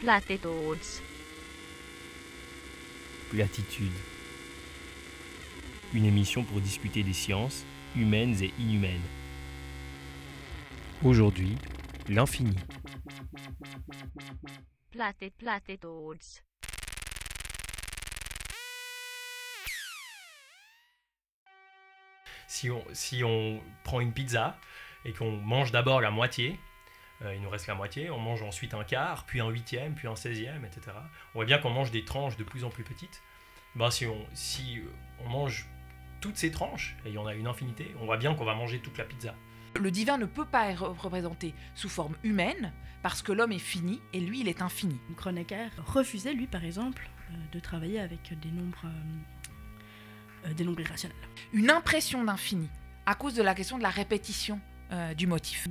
Platitudes. Platitude. Une émission pour discuter des sciences, humaines et inhumaines. Aujourd'hui, l'infini. Platit platitudes. Si on, si on prend une pizza et qu'on mange d'abord la moitié, il nous reste la moitié, on mange ensuite un quart, puis un huitième, puis un seizième, etc. On voit bien qu'on mange des tranches de plus en plus petites. Ben, si, on, si on mange toutes ces tranches, et il y en a une infinité, on voit bien qu'on va manger toute la pizza. Le divin ne peut pas être représenté sous forme humaine parce que l'homme est fini et lui il est infini. Kronecker refusait, lui, par exemple, euh, de travailler avec des nombres, euh, euh, des nombres irrationnels. Une impression d'infini à cause de la question de la répétition euh, du motif.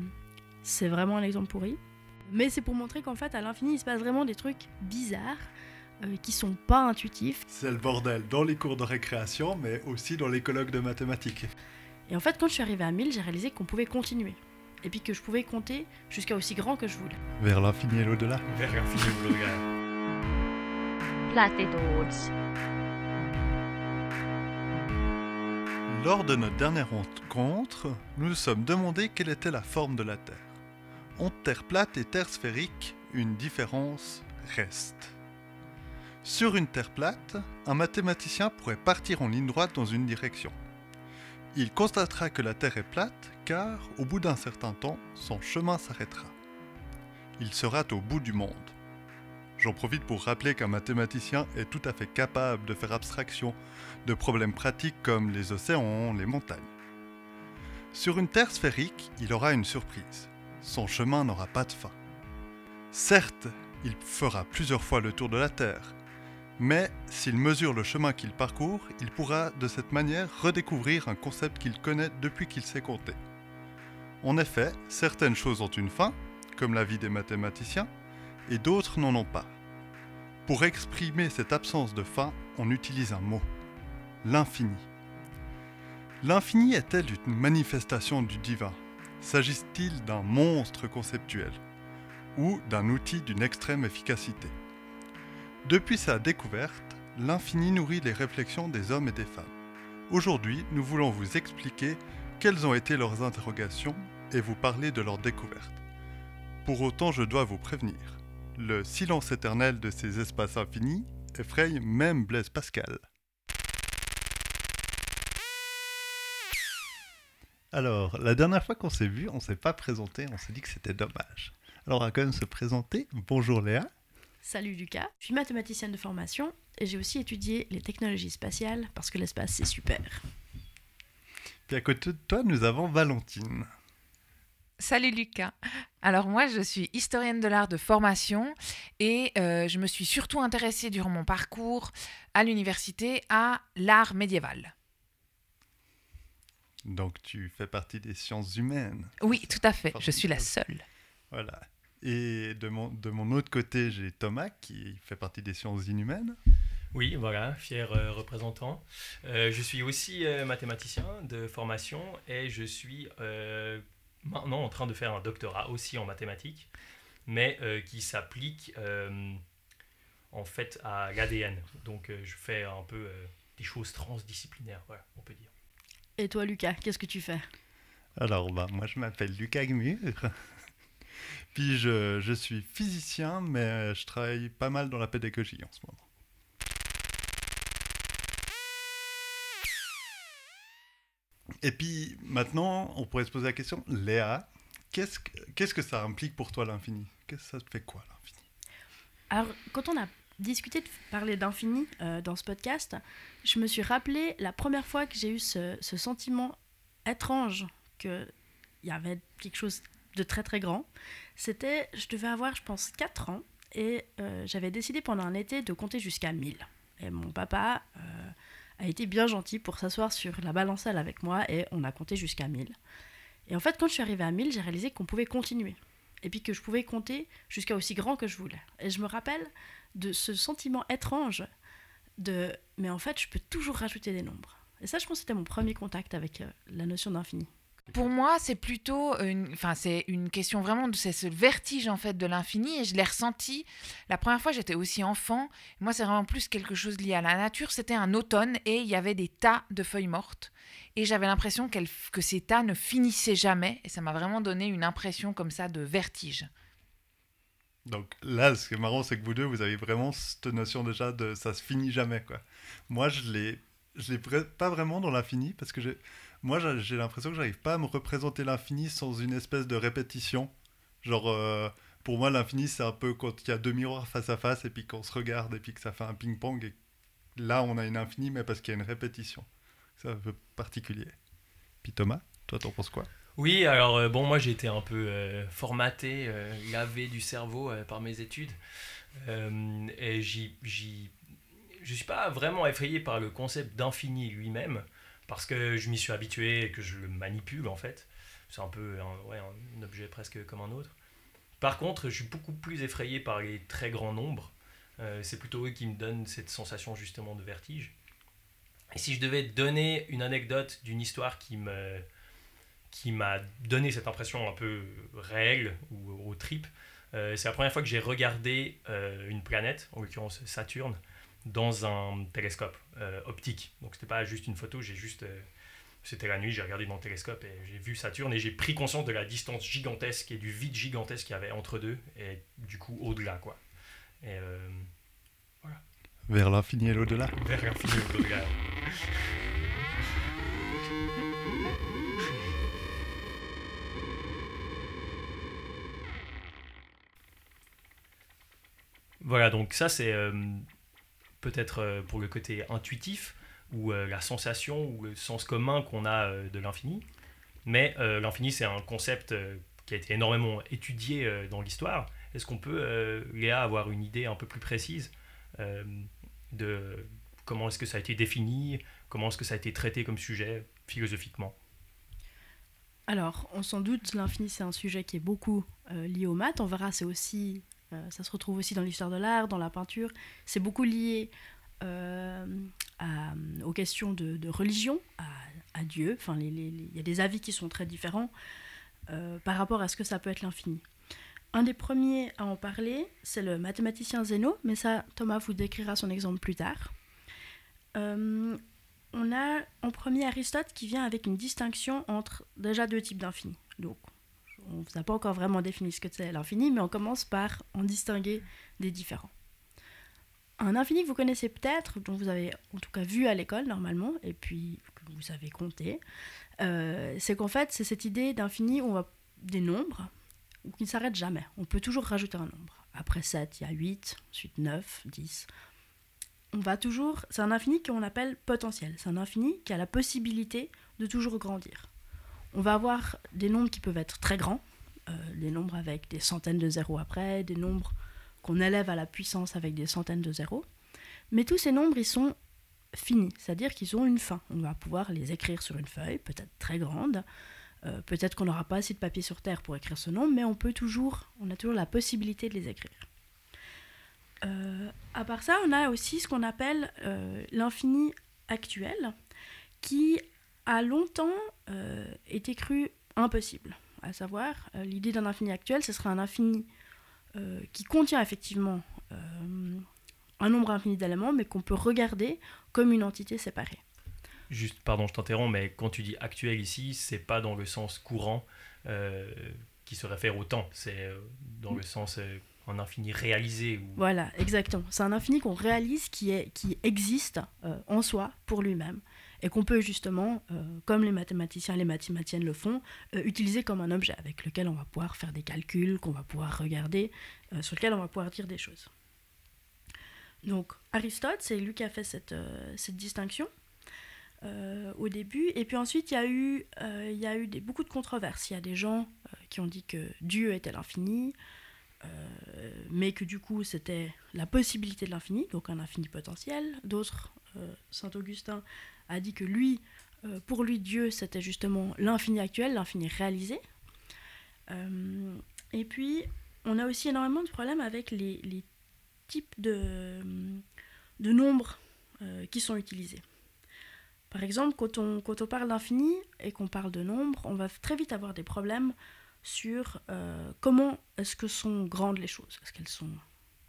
C'est vraiment un exemple pourri. Mais c'est pour montrer qu'en fait, à l'infini, il se passe vraiment des trucs bizarres euh, qui sont pas intuitifs. C'est le bordel dans les cours de récréation, mais aussi dans les colloques de mathématiques. Et en fait, quand je suis arrivée à 1000, j'ai réalisé qu'on pouvait continuer. Et puis que je pouvais compter jusqu'à aussi grand que je voulais. Vers l'infini et l'au-delà. Vers l'infini ou l'au-delà. Platitudes. Lors de notre dernière rencontre, nous nous sommes demandé quelle était la forme de la Terre. Entre Terre plate et Terre sphérique, une différence reste. Sur une Terre plate, un mathématicien pourrait partir en ligne droite dans une direction. Il constatera que la Terre est plate car, au bout d'un certain temps, son chemin s'arrêtera. Il sera au bout du monde. J'en profite pour rappeler qu'un mathématicien est tout à fait capable de faire abstraction de problèmes pratiques comme les océans, les montagnes. Sur une Terre sphérique, il aura une surprise. Son chemin n'aura pas de fin. Certes, il fera plusieurs fois le tour de la Terre, mais s'il mesure le chemin qu'il parcourt, il pourra de cette manière redécouvrir un concept qu'il connaît depuis qu'il sait compter. En effet, certaines choses ont une fin, comme la vie des mathématiciens, et d'autres n'en ont pas. Pour exprimer cette absence de fin, on utilise un mot, l'infini. L'infini est-elle une manifestation du divin? S'agit-il d'un monstre conceptuel ou d'un outil d'une extrême efficacité? Depuis sa découverte, l'infini nourrit les réflexions des hommes et des femmes. Aujourd'hui, nous voulons vous expliquer quelles ont été leurs interrogations et vous parler de leur découverte. Pour autant, je dois vous prévenir. Le silence éternel de ces espaces infinis effraie même Blaise Pascal. Alors, la dernière fois qu'on s'est vu, on s'est pas présenté, on s'est dit que c'était dommage. Alors, on va quand même se présenter. Bonjour Léa. Salut Lucas, je suis mathématicienne de formation et j'ai aussi étudié les technologies spatiales parce que l'espace c'est super. Puis à côté de toi, nous avons Valentine. Salut Lucas. Alors moi je suis historienne de l'art de formation et euh, je me suis surtout intéressée durant mon parcours à l'université à l'art médiéval. Donc, tu fais partie des sciences humaines. Oui, tout à fait. Je suis la seule. Voilà. Et de mon, de mon autre côté, j'ai Thomas qui fait partie des sciences inhumaines. Oui, voilà, fier euh, représentant. Euh, je suis aussi euh, mathématicien de formation et je suis euh, maintenant en train de faire un doctorat aussi en mathématiques, mais euh, qui s'applique euh, en fait à l'ADN. Donc euh, je fais un peu euh, des choses transdisciplinaires, voilà, on peut dire. Et toi Lucas, qu'est-ce que tu fais? Alors, bah, moi, je m'appelle Lucas Gmur. Puis, je, je suis physicien, mais je travaille pas mal dans la pédagogie en ce moment. Et puis, maintenant, on pourrait se poser la question, Léa, qu'est-ce que, qu'est-ce que ça implique pour toi l'infini? Qu'est-ce que ça te fait quoi l'infini? Alors, quand on a discuté de parler d'infini euh, dans ce podcast, je me suis rappelé la première fois que j'ai eu ce, ce sentiment étrange qu'il y avait quelque chose de très très grand. C'était, je devais avoir, je pense, 4 ans et euh, j'avais décidé pendant un été de compter jusqu'à 1000. Et mon papa euh, a été bien gentil pour s'asseoir sur la balancelle avec moi et on a compté jusqu'à 1000. Et en fait, quand je suis arrivée à 1000, j'ai réalisé qu'on pouvait continuer. Et puis que je pouvais compter jusqu'à aussi grand que je voulais. Et je me rappelle de ce sentiment étrange de mais en fait, je peux toujours rajouter des nombres. Et ça, je pense que c'était mon premier contact avec euh, la notion d'infini. Pour moi, c'est plutôt une, enfin, c'est une question vraiment de c'est ce vertige en fait de l'infini et je l'ai ressenti la première fois j'étais aussi enfant. Moi, c'est vraiment plus quelque chose lié à la nature. C'était un automne et il y avait des tas de feuilles mortes et j'avais l'impression que ces tas ne finissaient jamais et ça m'a vraiment donné une impression comme ça de vertige. Donc là, ce qui est marrant, c'est que vous deux, vous avez vraiment cette notion déjà de ça se finit jamais, quoi. Moi, je l'ai, je l'ai pas vraiment dans l'infini parce que j'ai, moi, j'ai l'impression que j'arrive pas à me représenter l'infini sans une espèce de répétition. Genre, euh, pour moi, l'infini, c'est un peu quand il y a deux miroirs face à face et puis qu'on se regarde et puis que ça fait un ping-pong et là, on a une infini, mais parce qu'il y a une répétition. C'est un peu particulier. Puis Thomas, toi, t'en penses quoi? Oui, alors euh, bon, moi j'ai été un peu euh, formaté, euh, lavé du cerveau par mes études. Et je suis pas vraiment effrayé par le concept d'infini lui-même, parce que je m'y suis habitué et que je le manipule en fait. C'est un peu un, objet presque comme un autre. Par contre, je suis beaucoup plus effrayé par les très grands nombres. C'est plutôt eux qui me donnent cette sensation justement de vertige. Et si je devais donner une anecdote d'une histoire qui me, qui m'a donné cette impression un peu réelle ou au trip. Euh, c'est la première fois que j'ai regardé euh, une planète, en l'occurrence Saturne, dans un télescope euh, optique. Donc c'était pas juste une photo, j'ai juste c'était la nuit, j'ai regardé dans le télescope et j'ai vu Saturne et j'ai pris conscience de la distance gigantesque et du vide gigantesque qu'il y avait entre deux et du coup au-delà quoi. Et Vers l'infini et l'au-delà. vers l'infini et au-delà. Voilà, donc ça c'est euh, peut-être euh, pour le côté intuitif ou euh, la sensation ou le sens commun qu'on a de l'infini. Mais l'infini c'est un concept qui a été énormément étudié dans l'histoire. Est-ce qu'on peut, Léa, avoir une idée un peu plus précise de comment est-ce que ça a été défini, comment est-ce que ça a été traité comme sujet philosophiquement? Alors, on s'en doute, l'infini, c'est un sujet qui est beaucoup lié aux maths. On verra, c'est aussi, euh, ça se retrouve aussi dans l'histoire de l'art, dans la peinture. C'est beaucoup lié euh, à- aux questions de, religion, à, Dieu. Enfin, il y a des avis qui sont très différents euh, par rapport à ce que ça peut être l'infini. Un des premiers à en parler, c'est le mathématicien Zeno, mais ça, Thomas vous décrira son exemple plus tard. Euh, on a en premier Aristote qui vient avec une distinction entre déjà deux types d'infini. Donc, on ne a pas encore vraiment défini ce que c'est l'infini, mais on commence par en distinguer des différents. Un infini que vous connaissez peut-être, dont vous avez en tout cas vu à l'école normalement, et puis que vous savez compter, euh, c'est qu'en fait, c'est cette idée d'infini où on va des nombres qui ne s'arrêtent jamais. On peut toujours rajouter un nombre. Après 7, il y a 8, ensuite 9, 10 on va toujours. C'est un infini qu'on appelle potentiel. C'est un infini qui a la possibilité de toujours grandir. On va avoir des nombres qui peuvent être très grands, euh, des nombres avec des centaines de zéros après, des nombres qu'on élève à la puissance avec des centaines de zéros. Mais tous ces nombres, ils sont finis, c'est-à-dire qu'ils ont une fin. On va pouvoir les écrire sur une feuille, peut-être très grande. Euh, peut-être qu'on n'aura pas assez de papier sur Terre pour écrire ce nombre, mais on peut toujours, on a toujours la possibilité de les écrire. Euh, à part ça, on a aussi ce qu'on appelle l'infini actuel, qui a longtemps euh, été cru impossible. À savoir, euh, l'idée d'un infini actuel, ce serait un infini euh, qui contient effectivement un nombre infini d'éléments, mais qu'on peut regarder comme une entité séparée. Juste, pardon, je t'interromps, mais quand tu dis actuel ici, c'est pas dans le sens courant qui se réfère au temps, c'est dans le sens un infini réalisé. Ou... Voilà, exactement. C'est un infini qu'on réalise qui, est, qui existe euh, en soi pour lui-même et qu'on peut justement, euh, comme les mathématiciens et les mathématiciennes le font, euh, utiliser comme un objet avec lequel on va pouvoir faire des calculs, qu'on va pouvoir regarder, euh, sur lequel on va pouvoir dire des choses. Donc Aristote, c'est lui qui a fait cette, distinction au début. Et puis ensuite, il y a eu, beaucoup de controverses. Il y a des gens qui ont dit que Dieu était l'infini, mais que du coup c'était la possibilité de l'infini, donc un infini potentiel. D'autres, Saint Augustin a dit que lui, euh, pour lui, Dieu c'était justement l'infini actuel, l'infini réalisé. Euh, et puis, on a aussi énormément de problèmes avec les, types de, nombres euh, qui sont utilisés. Par exemple, quand on, parle d'infini et qu'on parle de nombre, on va très vite avoir des problèmes sur comment est-ce que sont grandes les choses. Est-ce qu'elles sont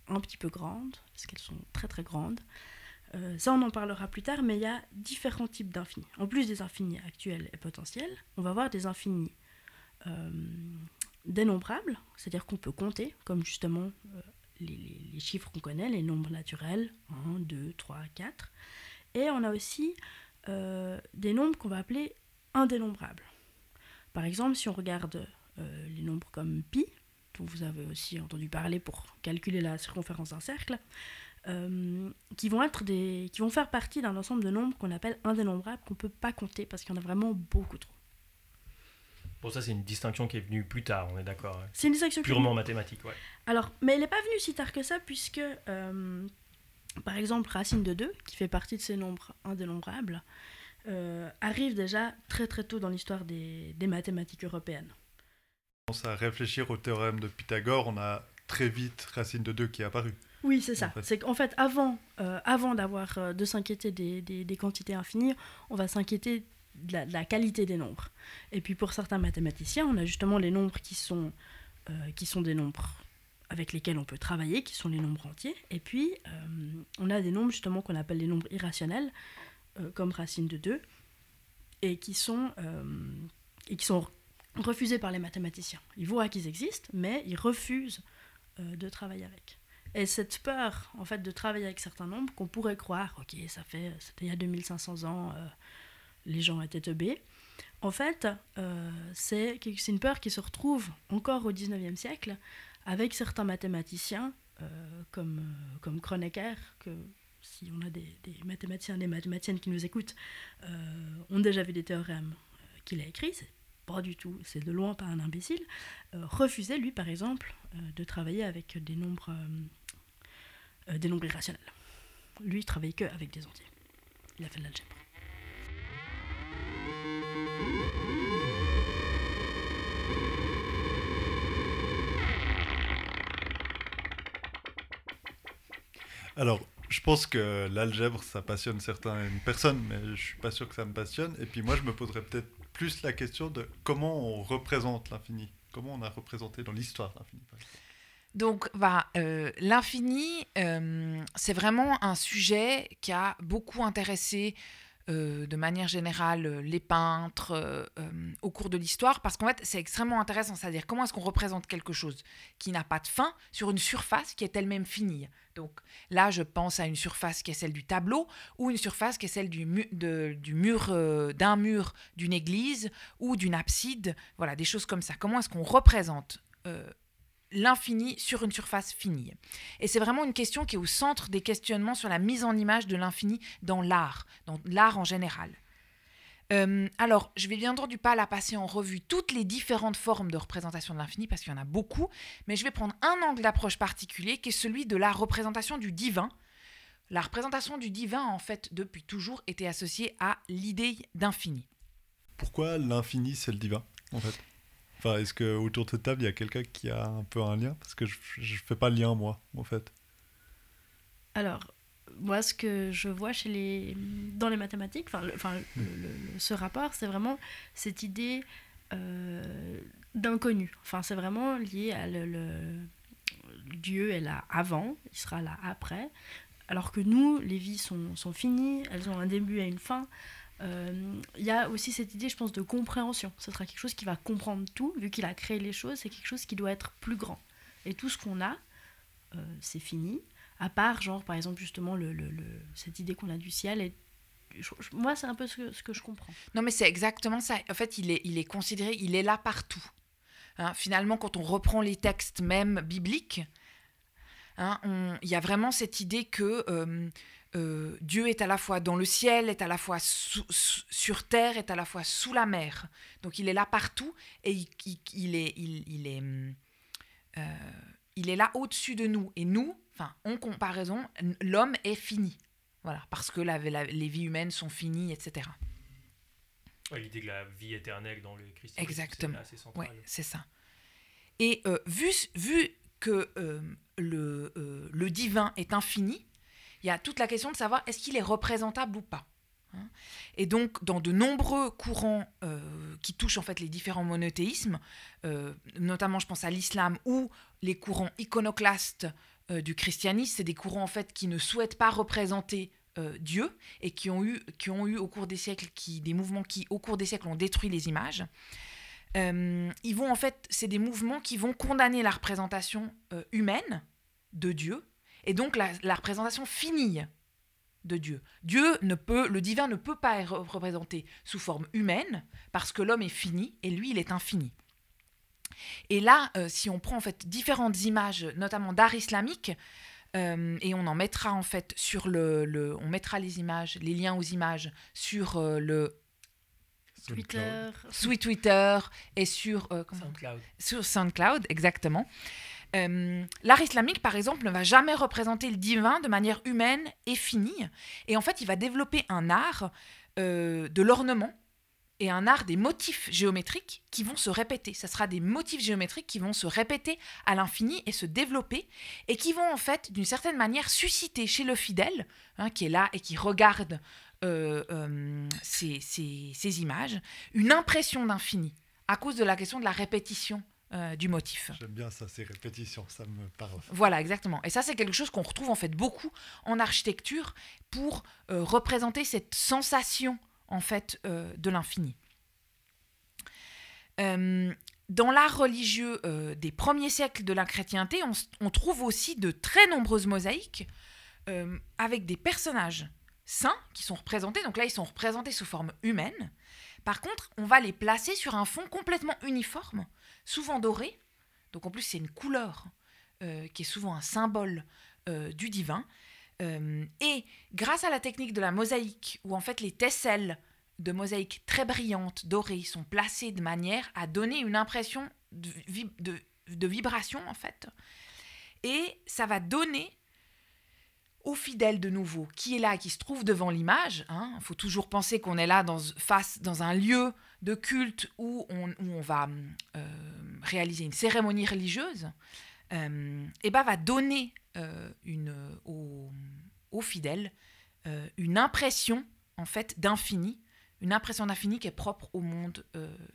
un petit peu grandes? Est-ce qu'elles sont très très grandes? Euh, Ça, on en parlera plus tard, mais il y a différents types d'infinis. En plus des infinis actuels et potentiels, on va avoir des infinis euh, dénombrables, c'est-à-dire qu'on peut compter, comme justement euh, les, chiffres qu'on connaît, les nombres naturels, 1, 2, 3, 4. Et on a aussi des nombres qu'on va appeler indénombrables. Par exemple, si on regarde les nombres comme pi, dont vous avez aussi entendu parler pour calculer la circonférence d'un cercle, euh, qui vont être des, qui vont faire partie d'un ensemble de nombres qu'on appelle indénombrables, qu'on peut pas compter parce qu'il y en a vraiment beaucoup trop. Bon, ça, c'est une distinction qui est venue plus tard, on est d'accord. hein. C'est une distinction qui- Purement mathématique, ouais. Alors, mais elle n'est pas venue si tard que ça, puisque, euh, par exemple, racine de 2, qui fait partie de ces nombres indénombrables, euh, arrive déjà très très tôt dans l'histoire des, des mathématiques européennes. On commence à réfléchir au théorème de Pythagore, on a très vite racine de 2 qui est apparu. Oui, c'est ça. En fait. C'est qu'en fait, avant, euh, avant d'avoir euh, de s'inquiéter des, des- des quantités infinies, on va s'inquiéter de la, de la qualité des nombres. Et puis pour certains mathématiciens, on a justement les nombres qui sont, euh, qui sont des nombres avec lesquels on peut travailler, qui sont les nombres entiers. Et puis, on a des nombres justement qu'on appelle les nombres irrationnels, comme racine de 2, et qui sont, et qui sont refusés par les mathématiciens. Ils voient qu'ils existent, mais ils refusent de travailler avec. Et cette peur, en fait, de travailler avec certains nombres, qu'on pourrait croire, ok, ça fait, c'était il y a 2500 ans, euh, les gens étaient teubés. En fait, euh, c'est une peur qui se retrouve encore au 19e siècle avec certains mathématiciens, euh, comme, comme Kronecker, que si on a des, des mathématiciens, des mathématiciennes qui nous écoutent, ont déjà vu des théorèmes qu'il a écrits, c'est pas du tout, c'est de loin pas un imbécile, euh, refusait, lui, par exemple, de travailler avec des nombres, euh, des nombres irrationnels. Lui, il travaillait que avec des entiers. Il a fait de l'algèbre. Alors, je pense que l'algèbre, ça passionne certaines personnes, mais je suis pas sûr que ça me passionne. Et puis moi, je me poserais peut-être plus la question de comment on représente l'infini. Comment on a représenté dans l'histoire l'infini. Donc, bah, l'infini, euh, c'est vraiment un sujet qui a beaucoup intéressé euh, de manière générale les peintres au cours de l'histoire, parce qu'en fait, c'est extrêmement intéressant, c'est-à-dire comment est-ce qu'on représente quelque chose qui n'a pas de fin sur une surface qui est elle-même finie? Donc là, je pense à une surface qui est celle du tableau, ou une surface qui est celle du, mur, d'un mur d'une église ou d'une abside, voilà, des choses comme ça. Comment est-ce qu'on représente l'infini sur une surface finie. Et c'est vraiment une question qui est au centre des questionnements sur la mise en image de l'infini dans l'art, dans l'art en général. Euh, alors, je vais bien entendu pas la passer en revue toutes les différentes formes de représentation de l'infini, parce qu'il y en a beaucoup, mais je vais prendre un angle d'approche particulier qui est celui de la représentation du divin. La représentation du divin, en fait, depuis toujours, était associée à l'idée d'infini. Pourquoi l'infini, c'est le divin, en fait? Enfin, est-ce que autour de cette table, il y a quelqu'un qui a un peu un lien? Parce que je, je fais pas le lien, moi, en fait. Alors, moi, ce que je vois chez les... dans les mathématiques, enfin, le- le- ce rapport, c'est vraiment cette idée euh, d'inconnu. Enfin, c'est vraiment lié à le, le- Dieu est là avant, il sera là après. Alors que nous, les vies sont, sont finies, elles ont un début et une fin. Euh, Il y a aussi cette idée, je pense, de compréhension. Ce sera quelque chose qui va comprendre tout, vu qu'il a créé les choses, c'est quelque chose qui doit être plus grand. Et tout ce qu'on a, euh, c'est fini. À part, genre, par exemple, justement, le, le- cette idée qu'on a du ciel. Moi, c'est un peu ce que, ce que je comprends. Non, mais c'est exactement ça. En fait, il est, il est considéré, il est là partout. Hein, finalement, quand on reprend les textes même bibliques, hein, il y a vraiment cette idée que euh, euh, Dieu est à la fois dans le ciel, est à la fois sous- sur terre, est à la fois sous la mer. Donc il est là partout et il, il- il est, il, il est, euh, il est là au-dessus de nous. Et nous, enfin, en comparaison, l'homme est fini. Voilà, parce que la- la- les vies humaines sont finies, etc. Ouais, L'idée que la vie éternelle dans le christianisme, Exactement. c'est. Ouais, ça. Et euh, vu, vu que le, le divin est infini, il y a toute la question de savoir est-ce qu'il est représentable ou pas. hein. Et donc, dans de nombreux courants euh, qui touchent en fait les différents monothéismes, euh, notamment je pense à l'islam ou les courants iconoclastes euh, du christianisme, c'est des courants en fait qui ne souhaitent pas représenter Dieu et qui ont eu, qui ont eu au cours des siècles, qui, des mouvements qui au cours des siècles ont détruit les images. Ils vont en fait, c'est des mouvements qui vont condamner la représentation humaine de Dieu et donc la, la représentation finie de Dieu. Dieu ne peut, le divin ne peut pas être représenté sous forme humaine parce que l'homme est fini et lui il est infini. Et là, euh, si on prend en fait différentes images, notamment d'art islamique, euh, et on en mettra en fait sur le, le- on mettra les images, les liens aux images sur euh, le Twitter. sous Twitter et sur euh, SoundCloud. sur SoundCloud, exactement. Euh, L'art islamique, par exemple, ne va jamais représenter le divin de manière humaine et finie. Et en fait, il va développer un art euh, de l'ornement et un art des motifs géométriques qui vont se répéter. Ce sera des motifs géométriques qui vont se répéter à l'infini et se développer et qui vont en fait, d'une certaine manière, susciter chez le fidèle, hein, qui est là et qui regarde euh, ces images, une impression d'infini à cause de la question de la répétition euh, du motif. J'aime bien ça, ces répétitions, ça me parle. Voilà, exactement. Et ça, c'est quelque chose qu'on retrouve en fait beaucoup en architecture pour euh, représenter cette sensation en fait euh, de l'infini. Dans l'art religieux des premiers siècles de la chrétienté, on, on trouve aussi de très nombreuses mosaïques avec des personnages saints qui sont représentés. Donc là, ils sont représentés sous forme humaine. Par contre, on va les placer sur un fond complètement uniforme, souvent doré. Donc en plus, c'est une couleur euh, qui est souvent un symbole euh, du divin. Euh, et grâce à la technique de la mosaïque, où en fait les tesselles de mosaïque très brillantes, dorées, sont placées de manière à donner une impression de, vi- de- de vibration en fait. Et ça va donner au fidèle de nouveau, qui est là, qui se trouve devant l'image. Il faut toujours penser qu'on est là dans, face, dans un lieu de culte où on, où on va euh, réaliser une cérémonie religieuse. euh, et ben va donner euh, une, euh, au, au fidèle euh, une impression en fait d'infini, une impression d'infini qui est propre au monde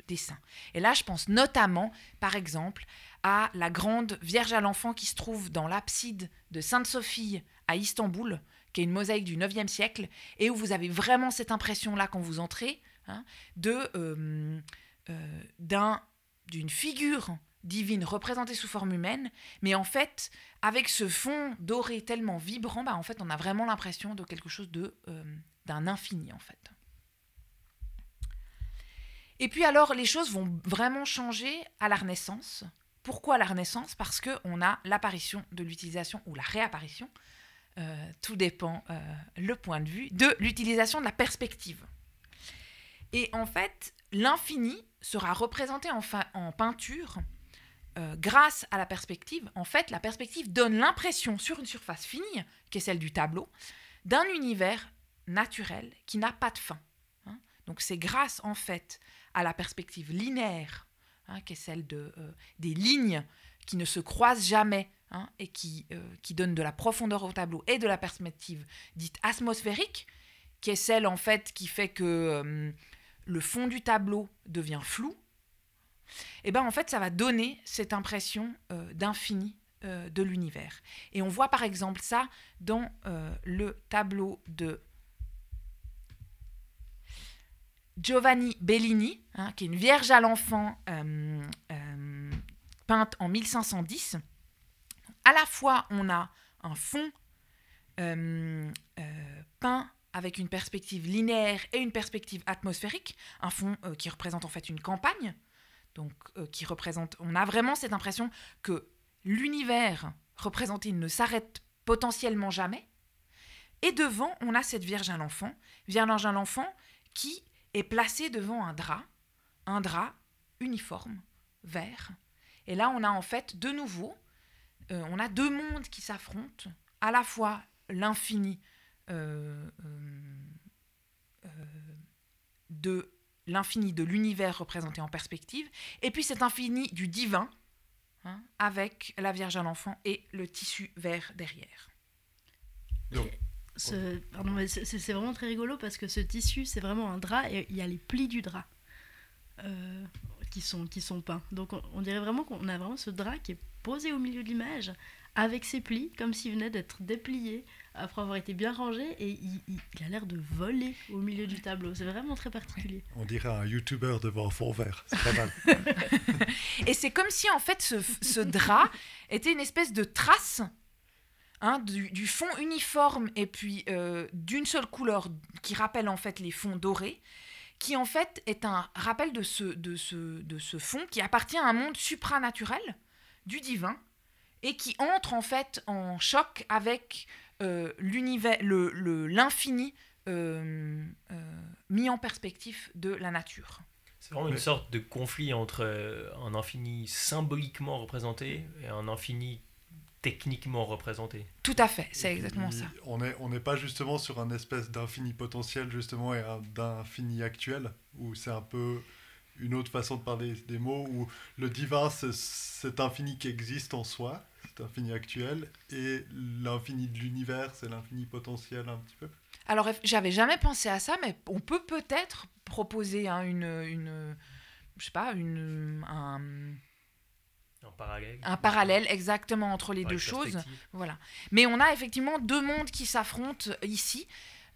des saints. Et là, je pense notamment, par exemple, à la grande Vierge à l'enfant qui se trouve dans l'abside de Sainte-Sophie à Istanbul, qui est une mosaïque du 9e siècle, et où vous avez vraiment cette impression-là quand vous entrez, hein, de, euh, euh, d'un, d'une figure divine représentée sous forme humaine, mais en fait, avec ce fond doré tellement vibrant, bah, en fait, on a vraiment l'impression de quelque chose de, euh, d'un infini, en fait. Et puis alors, les choses vont vraiment changer à la Renaissance. Pourquoi la Renaissance? Parce qu'on a l'apparition de l'utilisation, ou la réapparition, tout dépend le point de vue, de l'utilisation de la perspective. Et en fait, l'infini sera représenté en, en peinture euh, grâce à la perspective. En fait, la perspective donne l'impression sur une surface finie, qui est celle du tableau, d'un univers naturel qui n'a pas de fin. hein. Donc c'est grâce en fait à la perspective linéaire, hein, qui est celle euh, des lignes qui ne se croisent jamais hein, et qui, euh, qui donne de la profondeur au tableau, et de la perspective dite atmosphérique, qui est celle en fait qui fait que euh, le fond du tableau devient flou. Et ben en fait ça va donner cette impression euh, d'infini euh, de l'univers. Et on voit par exemple ça dans euh, le tableau de Giovanni Bellini, hein, qui est une Vierge à l'enfant peinte en 1510. À la fois, on a un fond peint avec une perspective linéaire et une perspective atmosphérique, un fond euh, qui représente en fait une campagne, donc euh, qui représente. On a vraiment cette impression que l'univers représenté ne s'arrête potentiellement jamais. Et devant, on a cette Vierge à l'enfant, Vierge à l'enfant qui est placée devant un drap, un drap uniforme, vert. Et là, on a en fait de nouveau, euh, on a deux mondes qui s'affrontent, à la fois l'infini de l'infini de l'univers représenté en perspective, et puis cet infini du divin, hein, avec la Vierge à l'enfant et le tissu vert derrière. Donc, ce- pardon, mais c'est c'est vraiment très rigolo parce que ce tissu, c'est vraiment un drap et il y a les plis du drap euh, qui, sont, qui sont peints. Donc on, on dirait vraiment qu'on a vraiment ce drap qui est posé au milieu de l'image avec ses plis, comme s'il venait d'être déplié après avoir été bien rangé et il, il- il a l'air de voler au milieu du tableau. C'est vraiment très particulier. On dirait un youtubeur devant un fond vert. C'est pas mal. Et c'est comme si en fait ce, ce drap était une espèce de trace hein, du, du fond uniforme et puis euh, d'une seule couleur qui rappelle en fait les fonds dorés, qui en fait est un rappel de ce, de ce, de ce fond qui appartient à un monde supranaturel, du divin, et qui entre en fait en choc avec euh, l'univers, le- le- l'infini euh, euh, mis en perspective de la nature. C'est vraiment une sorte de conflit entre un infini symboliquement représenté et un infini techniquement représenté. Tout à fait, c'est exactement puis, ça. On n'est on n'est pas justement sur un espèce d'infini potentiel, justement, et un- d'infini actuel, où c'est un peu une autre façon de parler des mots, où le divin, c'est cet infini qui existe en soi, cet infini actuel, et l'infini de l'univers, c'est l'infini potentiel un petit peu. Alors, j'avais jamais pensé à ça, mais on peut peut-être proposer hein, une, une, je sais pas, une, un, En parallèle. un parallèle exactement entre les deux choses. Voilà. Mais on a effectivement deux mondes qui s'affrontent ici.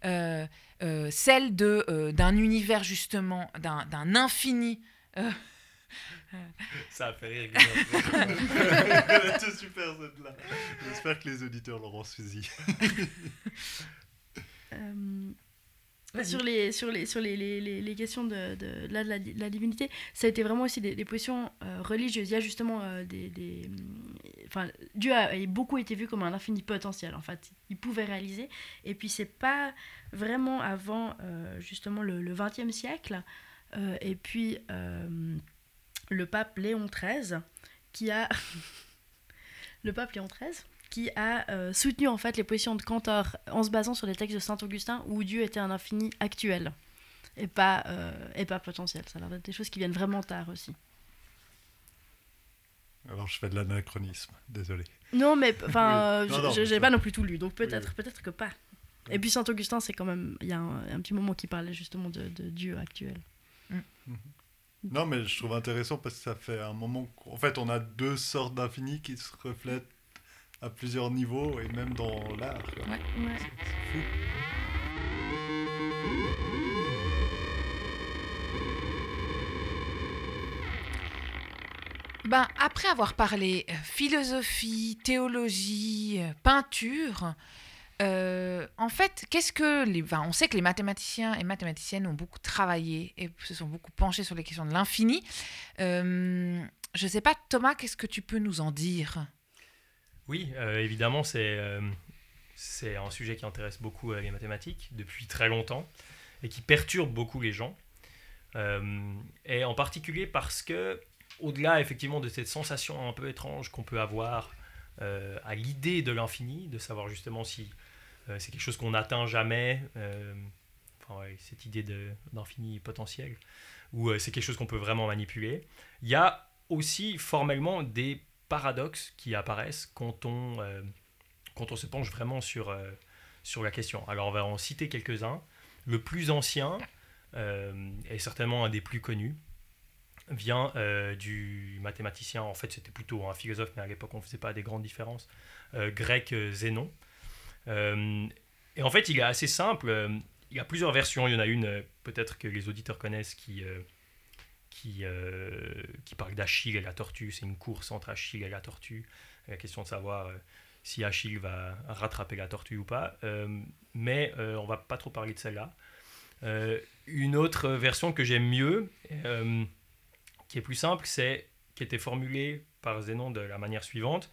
Euh, euh, celle de euh, d'un univers justement, d'un d'un infini. euh, Ça a fait rire. Était super celle-là. J'espère que les auditeurs l'auront saisi. Sur les, sur les, sur les, les, les, les questions de, de, de la, de la divinité, ça a été vraiment aussi des, des positions euh, religieuses. Il y a justement euh, des. des enfin, Dieu a, beaucoup été vu comme un infini potentiel, en fait. Il pouvait réaliser. Et puis, c'est pas vraiment avant, euh, justement, le, le 20e siècle, et puis le pape Léon XIII, qui a. le pape Léon XIII qui a euh, soutenu en fait les positions de Cantor en se basant sur les textes de Saint Augustin où Dieu était un infini actuel et pas, euh, et pas potentiel. Ça a l'air d'être des choses qui viennent vraiment tard aussi. Alors je fais de l'anachronisme, désolé. Non, mais enfin, euh, j'ai pas non plus tout lu, donc peut-être Oui, peut-être que pas. Et puis Saint Augustin, c'est quand même, il y a un, un petit moment qui parlait justement de, de Dieu actuel. Non, mais je trouve intéressant parce que ça fait un moment qu'en fait on a deux sortes d'infini qui se reflètent à plusieurs niveaux et même dans l'art. Ouais. Ouais. C'est fou. Ben, après avoir parlé euh, philosophie, théologie, euh, peinture, euh, en fait, qu'est-ce que les, enfin, on sait que les mathématiciens et mathématiciennes ont beaucoup travaillé et se sont beaucoup penchés sur les questions de l'infini. Euh, je sais pas, Thomas, qu'est-ce que tu peux nous en dire? Oui, euh, évidemment, c'est euh, c'est un sujet qui intéresse beaucoup euh, les mathématiques depuis très longtemps et qui perturbe beaucoup les gens. Et en particulier parce que, au-delà effectivement de cette sensation un peu étrange qu'on peut avoir à l'idée de l'infini, de savoir justement si c'est quelque chose qu'on n'atteint jamais, enfin, cette idée d'infini potentiel, ou c'est quelque chose qu'on peut vraiment manipuler, il y a aussi formellement des paradoxes qui apparaissent quand on, euh, quand on se penche vraiment sur, euh, sur la question. Alors on va en citer quelques-uns. Le plus ancien, euh, et certainement un des plus connus, vient du mathématicien, en fait c'était plutôt un philosophe, mais à l'époque on ne faisait pas des grandes différences, grec Zénon. Et en fait il est assez simple, il y a plusieurs versions, il y en a une peut-être que les auditeurs connaissent qui, qui, euh, qui parle d'Achille et la tortue, c'est une course entre Achille et la tortue, la question de savoir euh, si Achille va rattraper la tortue ou pas, Euh, mais euh, on va pas trop parler de celle-là. Une autre version que j'aime mieux, qui est plus simple, c'est qui était formulée par Zénon de la manière suivante.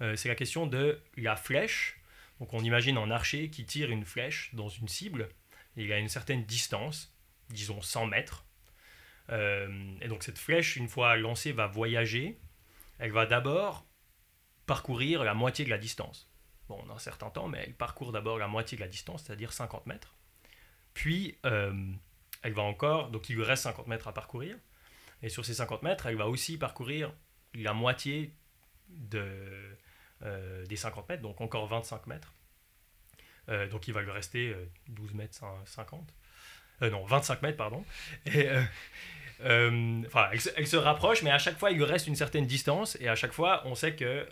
C'est la question de la flèche. Donc on imagine un archer qui tire une flèche dans une cible. Il a une certaine distance, disons 100 mètres. Euh, et donc cette flèche, une fois lancée, va voyager. Elle va d'abord parcourir la moitié de la distance. Bon, en un certain temps, mais elle parcourt d'abord la moitié de la distance, c'est-à-dire 50 mètres. Puis, euh, elle va encore, donc il lui reste 50 mètres à parcourir. Et sur ces 50 mètres, elle va aussi parcourir la moitié euh, des 50 mètres, donc encore 25 mètres. Donc il va lui rester euh, 12 mètres cin- 50. Euh, non, 25 mètres, pardon. Et, euh, euh, enfin, elle, se- rapproche, mais à chaque fois, il lui reste une certaine distance. Et à chaque fois, on sait que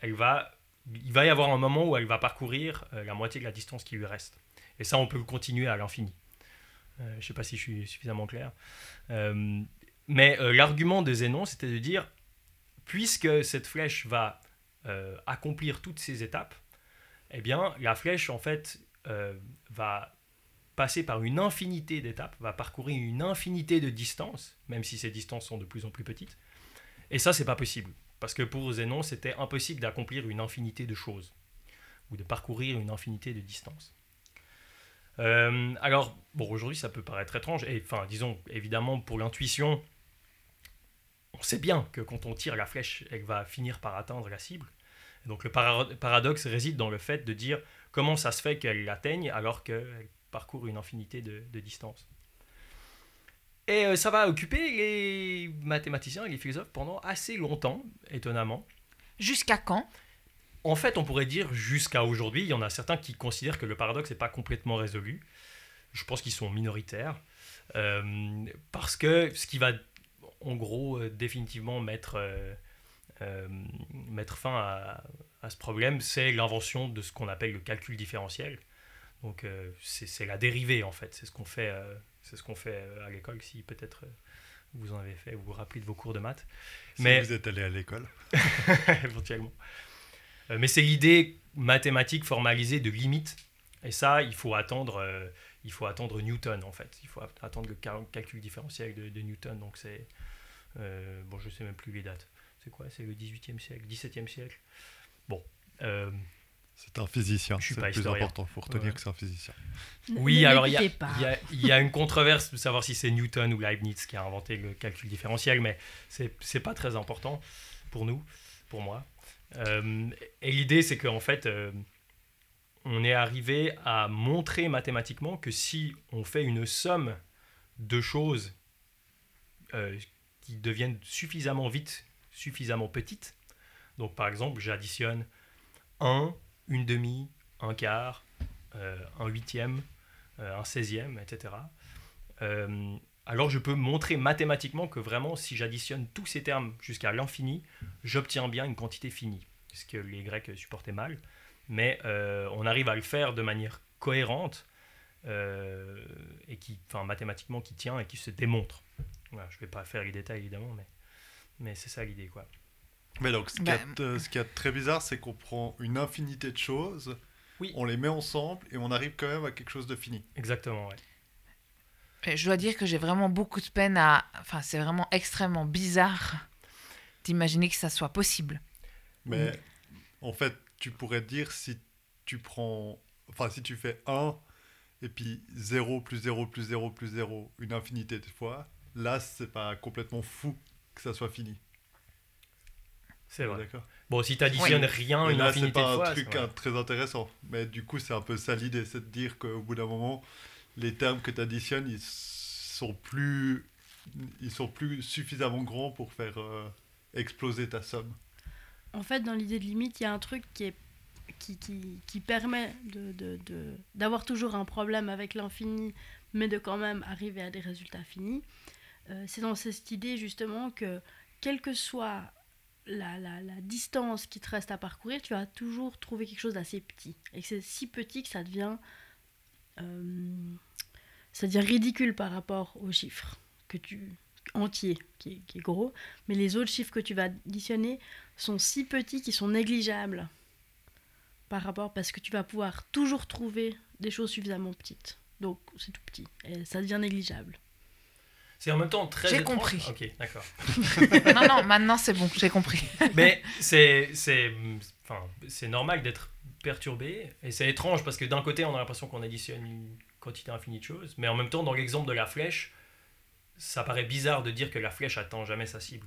elle va, il va y avoir un moment où elle va parcourir la moitié de la distance qui lui reste. Et ça, on peut continuer à l'infini. Je ne sais pas si je suis suffisamment clair. Mais l'argument de Zénon, c'était de dire, puisque cette flèche va accomplir toutes ces étapes, eh bien, la flèche, en fait, va passer par une infinité d'étapes, va parcourir une infinité de distances, même si ces distances sont de plus en plus petites. Et ça, c'est pas possible. Parce que pour Zénon, c'était impossible d'accomplir une infinité de choses, ou de parcourir une infinité de distances. Euh, alors, bon, aujourd'hui, ça peut paraître étrange, et enfin, disons, évidemment, pour l'intuition, on sait bien que quand on tire la flèche, elle va finir par atteindre la cible. Donc le para- paradoxe réside dans le fait de dire comment ça se fait qu'elle l'atteigne alors qu'elle parcourt une infinité de, de distances. Et euh, ça va occuper les mathématiciens et les philosophes pendant assez longtemps, étonnamment. Jusqu'à quand? En fait, on pourrait dire jusqu'à aujourd'hui, il y en a certains qui considèrent que le paradoxe n'est pas complètement résolu. Je pense qu'ils sont minoritaires. Euh, parce que ce qui va, en gros, euh, définitivement mettre, mettre fin à, à ce problème, c'est l'invention de ce qu'on appelle le calcul différentiel. Donc, euh, c'est la dérivée, en fait. C'est ce qu'on fait, euh, c'est ce qu'on fait euh, à l'école, si peut-être vous en avez fait, vous vous rappelez de vos cours de maths. Si Mais- vous êtes allé à l'école. éventuellement. Mais c'est l'idée mathématique formalisée de limite. Et ça, il faut attendre, euh, il faut attendre Newton en fait. Il faut at- attendre le cal- calcul différentiel de, de Newton. Donc c'est, euh, bon, je sais même plus les dates. C'est quoi? C'est le 18e siècle, 17e siècle? Bon. euh, C'est un physicien. Je suis C'est pas le plus historien. important. Il faut retenir Ouais. que c'est un physicien. Ne- Oui, ne alors il y, a- l'écoutez pas. il y y a une controverse de savoir si c'est Newton ou Leibniz qui a inventé le calcul différentiel, mais c'est c'est pas très important pour nous, pour moi. Euh, et l'idée, c'est qu'en fait, euh, on est arrivé à montrer mathématiquement que si on fait une somme de choses euh, qui deviennent suffisamment vite, suffisamment petites, donc par exemple, j'additionne 1, une demi, un quart, euh, un huitième, euh, un seizième, etc. Euh, alors je peux montrer mathématiquement que vraiment, si j'additionne tous ces termes jusqu'à l'infini, j'obtiens bien une quantité finie, ce que les Grecs supportaient mal. Mais on arrive à le faire de manière cohérente et qui, enfin, mathématiquement, qui tient et qui se démontre. Je ne vais pas faire les détails évidemment, mais, mais c'est ça l'idée, quoi. Mais donc, ce qui Bah, est euh, ce qui est très bizarre, c'est qu'on prend une infinité de choses, Oui. on les met ensemble et on arrive quand même à quelque chose de fini. Exactement, ouais. Et Je dois dire que j'ai vraiment beaucoup de peine à. Enfin, c'est vraiment extrêmement bizarre d'imaginer que ça soit possible. Mais en fait, tu pourrais dire si tu prends. Enfin, si tu fais 1 et puis 0 plus 0 plus 0 plus 0 une infinité de fois, là, c'est pas complètement fou que ça soit fini. C'est vrai. D'accord. Bon, si tu additionnes Oui. rien, Et une là, c'est infinité de pas fois, un truc c'est- hein, très intéressant. Mais du coup, c'est un peu ça l'idée, c'est de dire qu'au bout d'un moment, les termes que tu additionnes, ils sont plus, ils sont plus suffisamment grands pour faire euh, exploser ta somme. En fait, dans l'idée de limite, il y a un truc qui, est, qui, qui, qui permet de, de, de- d'avoir toujours un problème avec l'infini, mais de quand même arriver à des résultats finis. Euh, c'est dans cette idée justement que, quelle que soit la, la, la distance qui te reste à parcourir, tu vas toujours trouver quelque chose d'assez petit. Et c'est si petit que ça devient, euh, ça devient ridicule par rapport aux chiffres que tu entier qui est, qui est gros, mais les autres chiffres que tu vas additionner sont si petits qu'ils sont négligeables par rapport parce que tu vas pouvoir toujours trouver des choses suffisamment petites. Donc c'est tout petit et ça devient négligeable. C'est en même temps très. J'ai compris. Ok, d'accord. non, non, maintenant c'est bon, j'ai compris. Mais c'est c'est enfin c'est normal d'être perturbé et c'est étrange parce que d'un côté on a l'impression qu'on additionne une quantité infinie de choses, mais en même temps dans l'exemple de la flèche, ça paraît bizarre de dire que la flèche atteint jamais sa cible.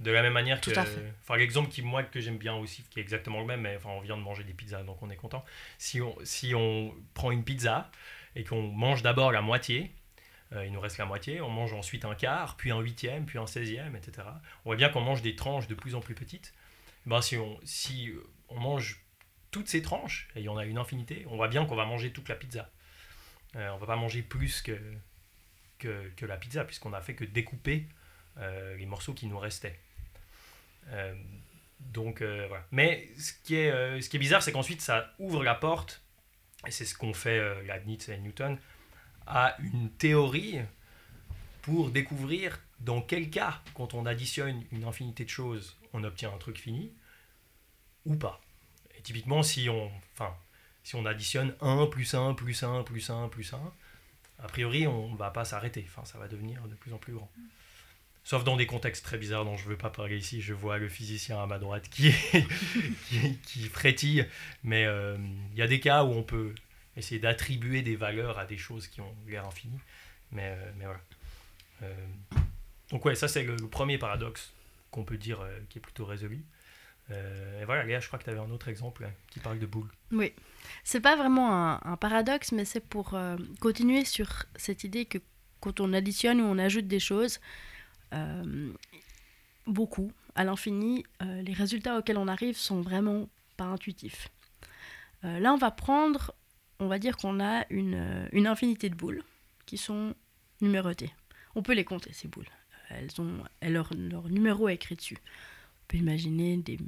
De la même manière Tout que, à fait. enfin l'exemple qui moi que j'aime bien aussi, qui est exactement le même, mais enfin on vient de manger des pizzas donc on est content. Si on si on prend une pizza et qu'on mange d'abord la moitié, il nous reste la moitié, on mange ensuite un quart, puis un huitième, puis un seizième, etc. On voit bien qu'on mange des tranches de plus en plus petites. Ben, si, on, si euh, on mange toutes ces tranches, et il y en a une infinité, on voit bien qu'on va manger toute la pizza. Euh, on va pas manger plus que, que, que la pizza, puisqu'on a fait que découper euh, les morceaux qui nous restaient. Euh, donc euh, voilà. Mais ce qui est, euh, ce qui est bizarre, c'est qu'ensuite ça ouvre la porte, et c'est ce qu'ont fait euh, Leibniz et Newton, à une théorie pour découvrir dans quel cas, quand on additionne une infinité de choses, on obtient un truc fini, ou pas. Et typiquement, si on, enfin, si on additionne 1 plus 1 plus 1 plus 1 plus 1, a priori, on ne va pas s'arrêter. Enfin, ça va devenir de plus en plus grand. Sauf dans des contextes très bizarres dont je ne veux pas parler ici. Je vois le physicien à ma droite qui, qui, frétille. Mais euh, il y a des cas où on peut essayer d'attribuer des valeurs à des choses qui ont l'air infinies. Mais, euh, mais voilà. Euh, donc ouais, ça c'est le, premier paradoxe qu'on peut dire euh, qui est plutôt résolu. Et voilà, Léa, je crois que tu avais un autre exemple hein, qui parle de boules. Oui, c'est pas vraiment un, un paradoxe, mais c'est pour continuer sur cette idée que quand on additionne ou on ajoute des choses, beaucoup, à l'infini, les résultats auxquels on arrive sont vraiment pas intuitifs. Là, on va prendre, on va dire qu'on a une, euh, une infinité de boules qui sont numérotées. On peut les compter, ces boules. Elles ont elles- leur, leur numéro est écrit dessus. On peut imaginer des...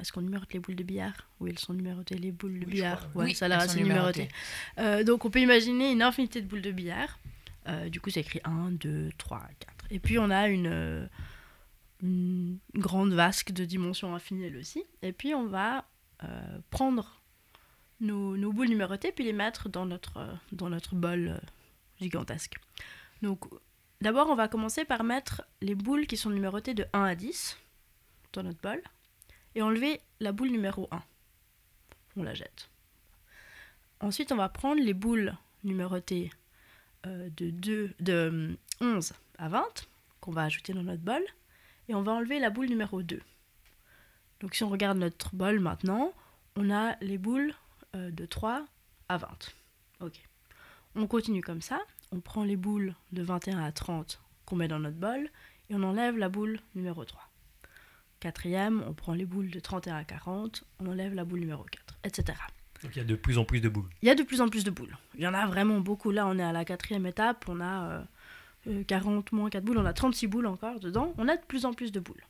Est-ce qu'on numérote les boules de billard? Oui, elles sont numérotées, les boules de Oui, billard. crois, Ouais, Oui, ça a l'air elles sont assez numéroté. Euh, donc on peut imaginer une infinité de boules de billard. Euh, du coup, c'est écrit 1, 2, 3, 4. Et puis on a une, euh, une grande vasque de dimension infinie elle aussi. Et puis on va euh, prendre nos, boules numérotées puis les mettre dans notre, euh, dans notre bol euh, gigantesque. Donc d'abord, on va commencer par mettre les boules qui sont numérotées de 1 à 10 dans notre bol et enlever la boule numéro 1. On la jette. Ensuite, on va prendre les boules numérotées euh, de, 2, de hum, 11 à 20 qu'on va ajouter dans notre bol et on va enlever la boule numéro 2. Donc si on regarde notre bol maintenant, on a les boules euh, de 3 à 20. Ok. On continue comme ça. On prend les boules de 21 à 30 qu'on met dans notre bol et on enlève la boule numéro 3. Quatrième, on prend les boules de 31 à 40, on enlève la boule numéro 4, etc. Donc il y a de plus en plus de boules. Il y a de plus en plus de boules. Il y en a vraiment beaucoup. Là, on est à la quatrième étape. On a euh, euh, 40 moins 4 boules. On a 36 boules encore dedans. On a de plus en plus de boules.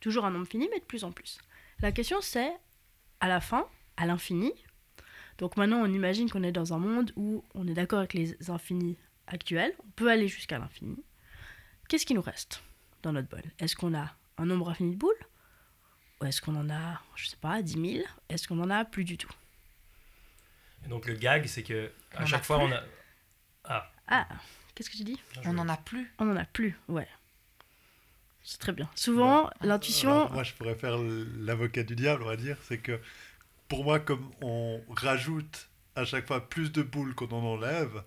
Toujours un nombre fini, mais de plus en plus. La question, c'est à la fin, à l'infini. Donc maintenant, on imagine qu'on est dans un monde où on est d'accord avec les infinis actuels. On peut aller jusqu'à l'infini. Qu'est-ce qui nous reste dans notre bol? Est-ce qu'on a un nombre infini de boules? Ou est-ce qu'on en a, je sais pas, 10 000 Est-ce qu'on en a plus du tout? Et donc le gag, c'est que On à chaque a fois plus? on a. Ah, Ah, qu'est-ce que tu dis. On n'en a plus. On n'en a plus, ouais. C'est très bien. Souvent, l'intuition. Alors, moi, je pourrais faire l'avocat du diable, on va dire. C'est que pour moi, comme on rajoute à chaque fois plus de boules qu'on en enlève,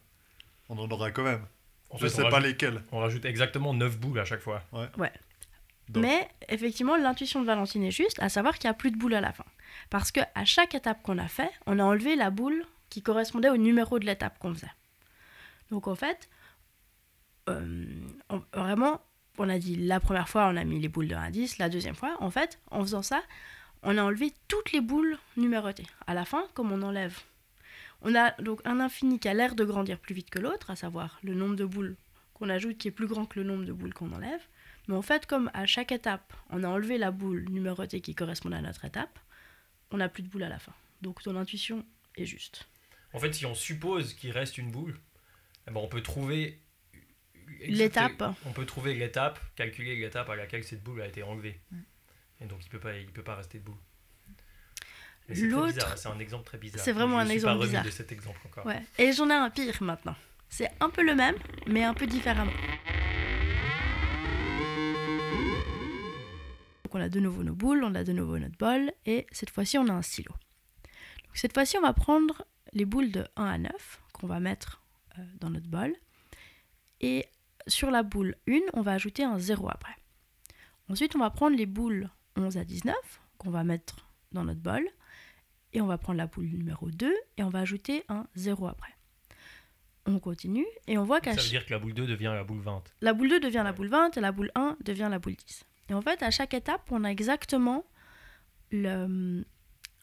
on en aura quand même. En je fait, sais pas rajoute- lesquelles. On rajoute exactement 9 boules à chaque fois. Donc- Mais effectivement, l'intuition de Valentine est juste, à savoir qu'il n'y a plus de boule à la fin. Parce que à chaque étape qu'on a fait, on a enlevé la boule qui correspondait au numéro de l'étape qu'on faisait. Donc en fait, euh, on- vraiment, on a dit la première fois, on a mis les boules de 1 à 10, la deuxième fois, en fait, en faisant ça, on a enlevé toutes les boules numérotées. À la fin, comme on enlève, on a donc un infini qui a l'air de grandir plus vite que l'autre, à savoir le nombre de boules qu'on ajoute qui est plus grand que le nombre de boules qu'on enlève. Mais en fait, comme à chaque étape, on a enlevé la boule numérotée qui correspondait à notre étape, on n'a plus de boule à la fin. Donc ton intuition est juste. En fait, si on suppose qu'il reste une boule, eh ben, on peut trouver L'étape. On peut trouver l'étape, calculer l'étape à laquelle cette boule a été enlevée. Mm. Et donc il peut pas, il peut pas rester de boule. Mais c'est très L'autre- C'est un exemple très bizarre. C'est vraiment Je un exemple pas bizarre. de cet exemple encore. Ouais. Et j'en ai un pire maintenant. C'est un peu le même, mais un peu différemment. Donc on a de nouveau nos boules, on a de nouveau notre bol, et cette fois-ci on a un stylo. Donc cette fois-ci on va prendre les boules de 1 à 9 qu'on va mettre euh, dans notre bol, et sur la boule 1 on va ajouter un 0 après. Ensuite on va prendre les boules 11 à 19 qu'on va mettre dans notre bol, et on va prendre la boule numéro 2 et on va ajouter un 0 après. On continue et on voit qu'à Ça veut dire que la boule 2 devient la boule 20. la boule 2 devient la boule 20 et la boule 1 devient la boule 10. Et en fait, à chaque étape, on a exactement le,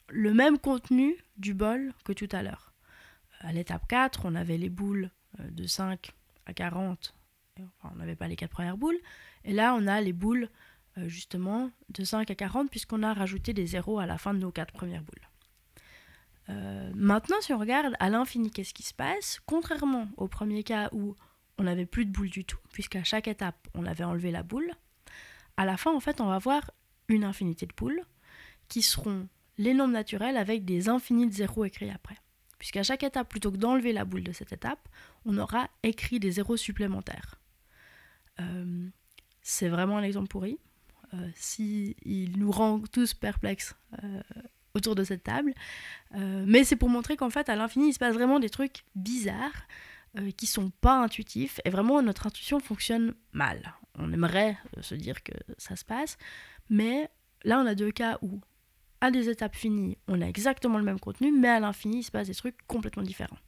le même contenu du bol que tout à l'heure. À l'étape 4, on avait les boules euh, de 5 à 40. Enfin, on n'avait pas les quatre premières boules. Et là, on a les boules euh, justement de 5 à 40 puisqu'on a rajouté des zéros à la fin de nos quatre premières boules. Euh, maintenant, si on regarde à l'infini, qu'est-ce qui se passe? Contrairement au premier cas où on n'avait plus de boules du tout, puisqu'à chaque étape, on avait enlevé la boule, à la fin, en fait, on va avoir une infinité de boules qui seront les nombres naturels avec des infinis de zéros écrits après. Puisqu'à chaque étape, plutôt que d'enlever la boule de cette étape, on aura écrit des zéros supplémentaires. Euh, c'est vraiment un exemple pourri. Euh, si nous rend tous perplexes euh, autour de cette table. Euh, mais c'est pour montrer qu'en fait, à l'infini, il se passe vraiment des trucs bizarres qui sont pas intuitifs. Et vraiment, notre intuition fonctionne mal. On aimerait se dire que ça se passe. Mais là, on a deux cas où, à des étapes finies, on a exactement le même contenu, mais à l'infini, il se passe des trucs complètement différents.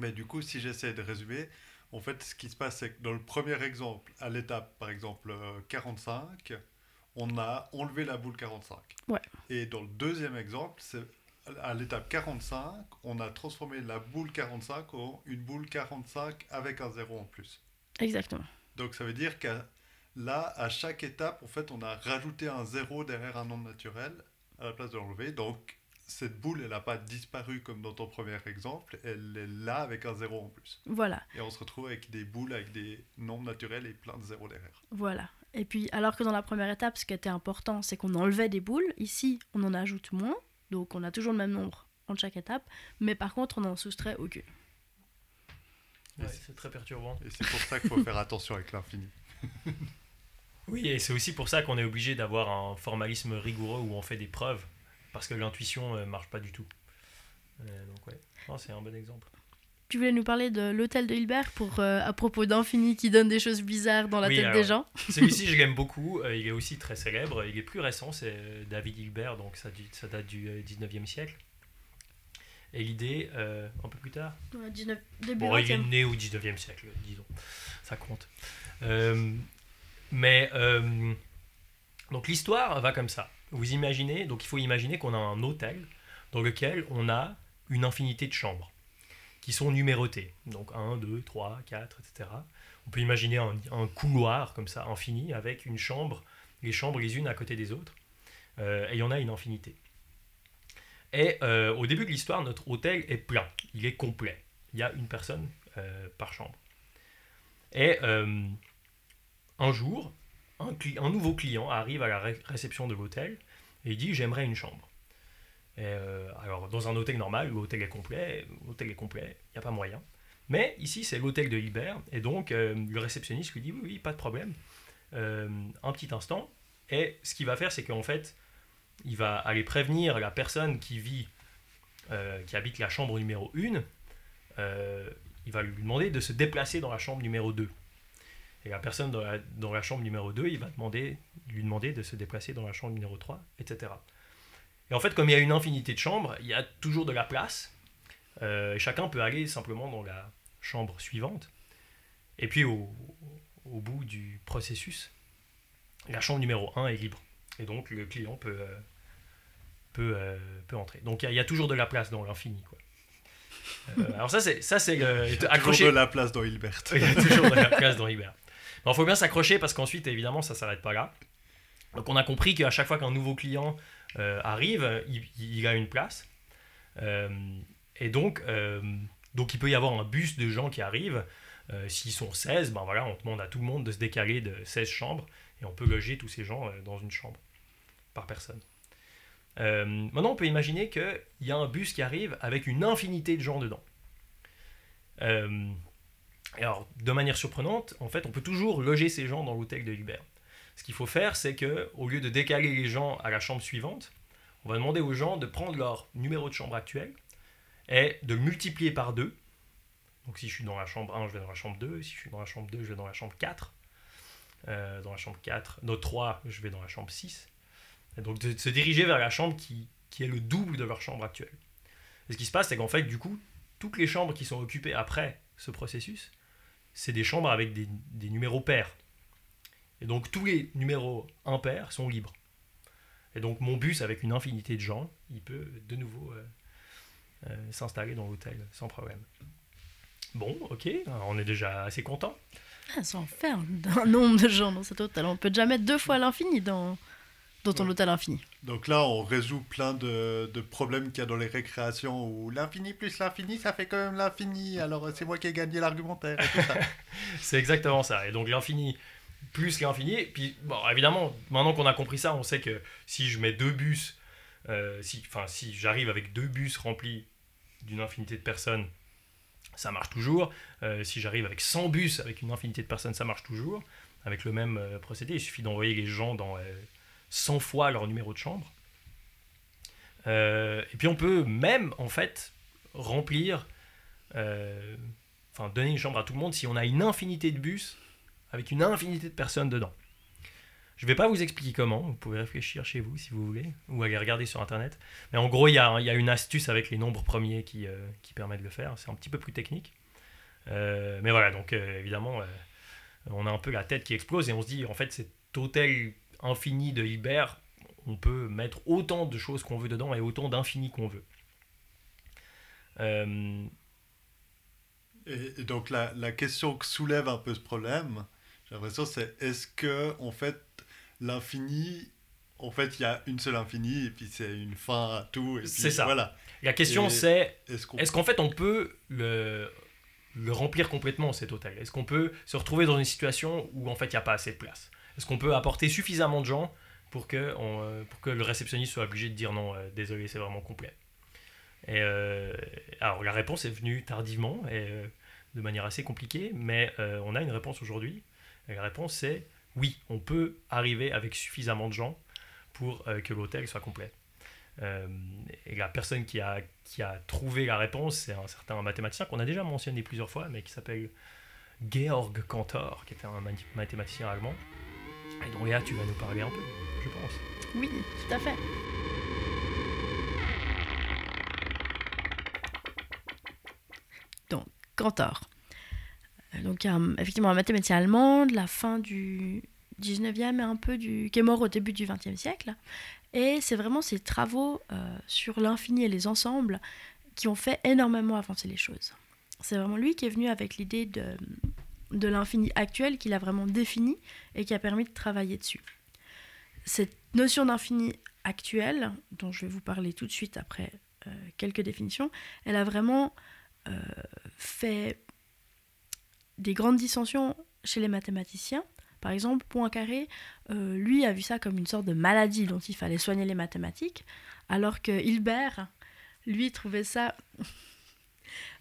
Mais du coup, si j'essaie de résumer, en fait, ce qui se passe, c'est que dans le premier exemple, à l'étape, par exemple, euh, 45, on a enlevé la boule 45. Ouais. Et dans le deuxième exemple, c'est à l'étape 45, on a transformé la boule 45 en une boule 45 avec un zéro en plus. Exactement. Donc ça veut dire que là, à chaque étape, en fait, on a rajouté un zéro derrière un nombre naturel à la place de l'enlever. Donc cette boule, elle n'a pas disparu comme dans ton premier exemple, elle est là avec un zéro en plus. Voilà. Et on se retrouve avec des boules avec des nombres naturels et plein de zéros derrière. Voilà. Et puis, alors que dans la première étape, ce qui était important, c'est qu'on enlevait des boules. Ici, on en ajoute moins. Donc, on a toujours le même nombre entre chaque étape. Mais par contre, on n'en soustrait aucune. Ouais, c'est très perturbant. Et c'est pour ça qu'il faut faire attention avec l'infini. Oui, et c'est aussi pour ça qu'on est obligé d'avoir un formalisme rigoureux où on fait des preuves, parce que l'intuition ne marche pas du tout. Euh, donc ouais, c'est un bon exemple. Tu voulais nous parler de l'hôtel de Hilbert pour, euh, à propos d'Infini qui donne des choses bizarres dans la Oui, tête alors, des gens. Celui-ci, je l'aime beaucoup. euh, il est aussi très célèbre. Il est plus récent, c'est euh, David Hilbert, donc ça, date du euh, 19e siècle. Et l'idée, euh, un peu plus tard, début Bon, il est 20e. né au 19e siècle, disons. Ça compte. Euh, mais, donc l'histoire va comme ça. Vous imaginez, donc il faut imaginer qu'on a un hôtel dans lequel on a une infinité de chambres qui sont numérotées. Donc 1, 2, 3, 4, etc. On peut imaginer un, couloir comme ça, infini, avec une chambre, les chambres les unes à côté des autres. Euh, et il y en a une infinité. Et euh, au début de l'histoire, notre hôtel est plein, il est complet. Il y a une personne euh, par chambre. Et un jour, un, nouveau client arrive à la ré- réception de l'hôtel et dit J'aimerais une chambre. Euh, alors, dans un hôtel normal, l'hôtel est complet, l'hôtel est complet, il n'y a pas moyen. Mais ici, c'est l'hôtel de Hilbert, et donc euh, le réceptionniste lui dit Oui, oui, pas de problème. Euh, un petit instant. Et ce qu'il va faire, c'est qu'en fait, il va aller prévenir la personne qui vit, qui habite la chambre numéro 1, euh, il va lui demander de se déplacer dans la chambre numéro 2. Et la personne dans la, chambre numéro 2, il va lui demander de se déplacer dans la chambre numéro 3, etc. Et en fait, comme il y a une infinité de chambres, il y a toujours de la place. Euh, et chacun peut aller simplement dans la chambre suivante. Et puis au, au bout du processus, la chambre numéro 1 est libre. Et donc le client peut, euh, peut, euh, peut entrer. Donc il y a- il y, a toujours de la place dans l'infini. quoi. Alors ça, c'est ça, c'est le- Toujours accroché. de la place dans Hilbert. Il y a toujours de la place dans Hilbert. Il faut bien s'accrocher parce qu'ensuite, évidemment, ça s'arrête pas là. Donc, on a compris qu'à chaque fois qu'un nouveau client arrive, il, a une place. Euh, et donc, euh, donc, il peut y avoir un bus de gens qui arrivent. Euh, S'ils sont 16, ben voilà, on demande à tout le monde de se décaler de 16 chambres et on peut loger tous ces gens euh, dans une chambre par personne. Euh, maintenant, on peut imaginer qu'il y a un bus qui arrive avec une infinité de gens dedans. Euh, alors, de manière surprenante, en fait, on peut toujours loger ces gens dans l'hôtel de Hubert. Ce qu'il faut faire, c'est que au lieu de décaler les gens à la chambre suivante, on va demander aux gens de prendre leur numéro de chambre actuel et de multiplier par deux. Donc, si je suis dans la chambre 1, je vais dans la chambre 2. Si je suis dans la chambre 2, je vais dans la chambre 4. Euh, dans la chambre 4, dans 3, je vais dans la chambre 6. Et donc, de se diriger vers la chambre qui, est le double de leur chambre actuelle. Ce qui se passe, c'est qu'en fait, du coup, toutes les chambres qui sont occupées après ce processus, c'est des chambres avec des numéros pairs. Et donc tous les numéros impairs sont libres. Et donc mon bus avec une infinité de gens il peut de nouveau euh, euh, s'installer dans l'hôtel sans problème. Bon, ok, on est déjà assez content. Ah, ça en fait un, un nombre de gens dans cet hôtel. On peut déjà mettre deux fois l'infini dans, dans ton Ouais. hôtel infini. Donc là, on résout plein de, de problèmes qu'il y a dans les récréations où l'infini plus l'infini, ça fait quand même l'infini. Alors c'est moi qui ai gagné l'argumentaire et tout ça. C'est exactement ça. Et donc l'infini plus l'infini. Puis, bon, évidemment, maintenant qu'on a compris ça, on sait que si je mets deux bus, euh, si, si j'arrive avec deux bus remplis d'une infinité de personnes, ça marche toujours. Euh, si j'arrive avec 100 bus avec une infinité de personnes, ça marche toujours. Avec le même euh, procédé, il suffit d'envoyer les gens dans euh, 100 fois leur numéro de chambre. Et puis on peut même, en fait, remplir, enfin donner une chambre à tout le monde si on a une infinité de bus avec une infinité de personnes dedans. Je ne vais pas vous expliquer comment, vous pouvez réfléchir chez vous si vous voulez, ou aller regarder sur internet. Mais en gros, il y a, une astuce avec les nombres premiers qui, euh, permet de le faire. C'est un petit peu plus technique. Euh, mais voilà, donc euh, évidemment, euh, on a un peu la tête qui explose et on se dit, en fait, cet hôtel infini de Hilbert, on peut mettre autant de choses qu'on veut dedans et autant d'infini qu'on veut. Et, et donc la, la question que soulève un peu ce problème, j'ai l'impression, c'est est-ce que en fait l'infini, en fait il y a une seule infini et puis c'est une fin à tout. C'est ça. Voilà. la question c'est, Est-ce qu'en fait on peut le, le remplir complètement cet hôtel? Est-ce qu'on peut se retrouver dans une situation où en fait il n'y a pas assez de place? Est-ce qu'on peut apporter suffisamment de gens pour que, on, euh, pour que le réceptionniste soit obligé de dire non, euh, désolé, c'est vraiment complet? Et euh, alors la réponse est venue tardivement et euh, de manière assez compliquée, mais on a une réponse aujourd'hui. Et la réponse c'est oui, on peut arriver avec suffisamment de gens pour euh, que l'hôtel soit complet. Euh, et la personne qui a, qui a trouvé la réponse, c'est un certain mathématicien qu'on a déjà mentionné plusieurs fois, mais qui s'appelle Georg Cantor, qui était un mathématicien allemand. Et dont Léa, tu vas nous parler un peu, je pense. Oui, tout à fait. Donc, Cantor. Euh, Donc, effectivement, un mathématicien allemand de la fin du 19e et un peu du. qui est mort au début du 20e siècle. Et c'est vraiment ses travaux euh, sur l'infini et les ensembles qui ont fait énormément avancer les choses. C'est vraiment lui qui est venu avec l'idée de, de l'infini actuel qu'il a vraiment défini et qui a permis de travailler dessus. Cette notion d'infini actuel, dont je vais vous parler tout de suite après euh, quelques définitions, elle a vraiment fait des grandes dissensions chez les mathématiciens. Par exemple, Poincaré, euh, lui, a vu ça comme une sorte de maladie dont il fallait soigner les mathématiques, alors que Hilbert, lui, trouvait ça...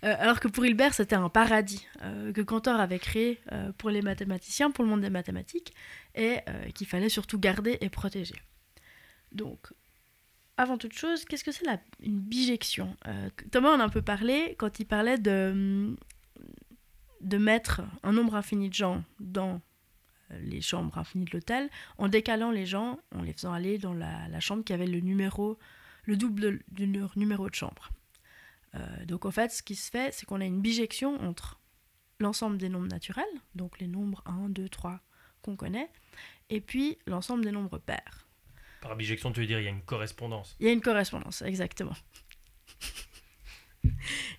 Euh, alors que pour Hilbert, c'était un paradis euh, que Cantor avait créé pour les mathématiciens, pour le monde des mathématiques, et qu'il fallait surtout garder et protéger. Donc, avant toute chose, qu'est-ce que c'est la, une bijection? Thomas en a un peu parlé quand il parlait de, de mettre un nombre infini de gens dans euh, les chambres infinies de l'hôtel, en décalant les gens, en les faisant aller dans la, la chambre qui avait le numéro, le double de, de leur numéro de chambre. Euh, donc en fait, ce qui se fait, c'est qu'on a une bijection entre l'ensemble des nombres naturels, donc les nombres 1, 2, 3 qu'on connaît, et puis l'ensemble des nombres pairs. Par bijection, tu veux dire il y a une correspondance. Il y a une correspondance, exactement.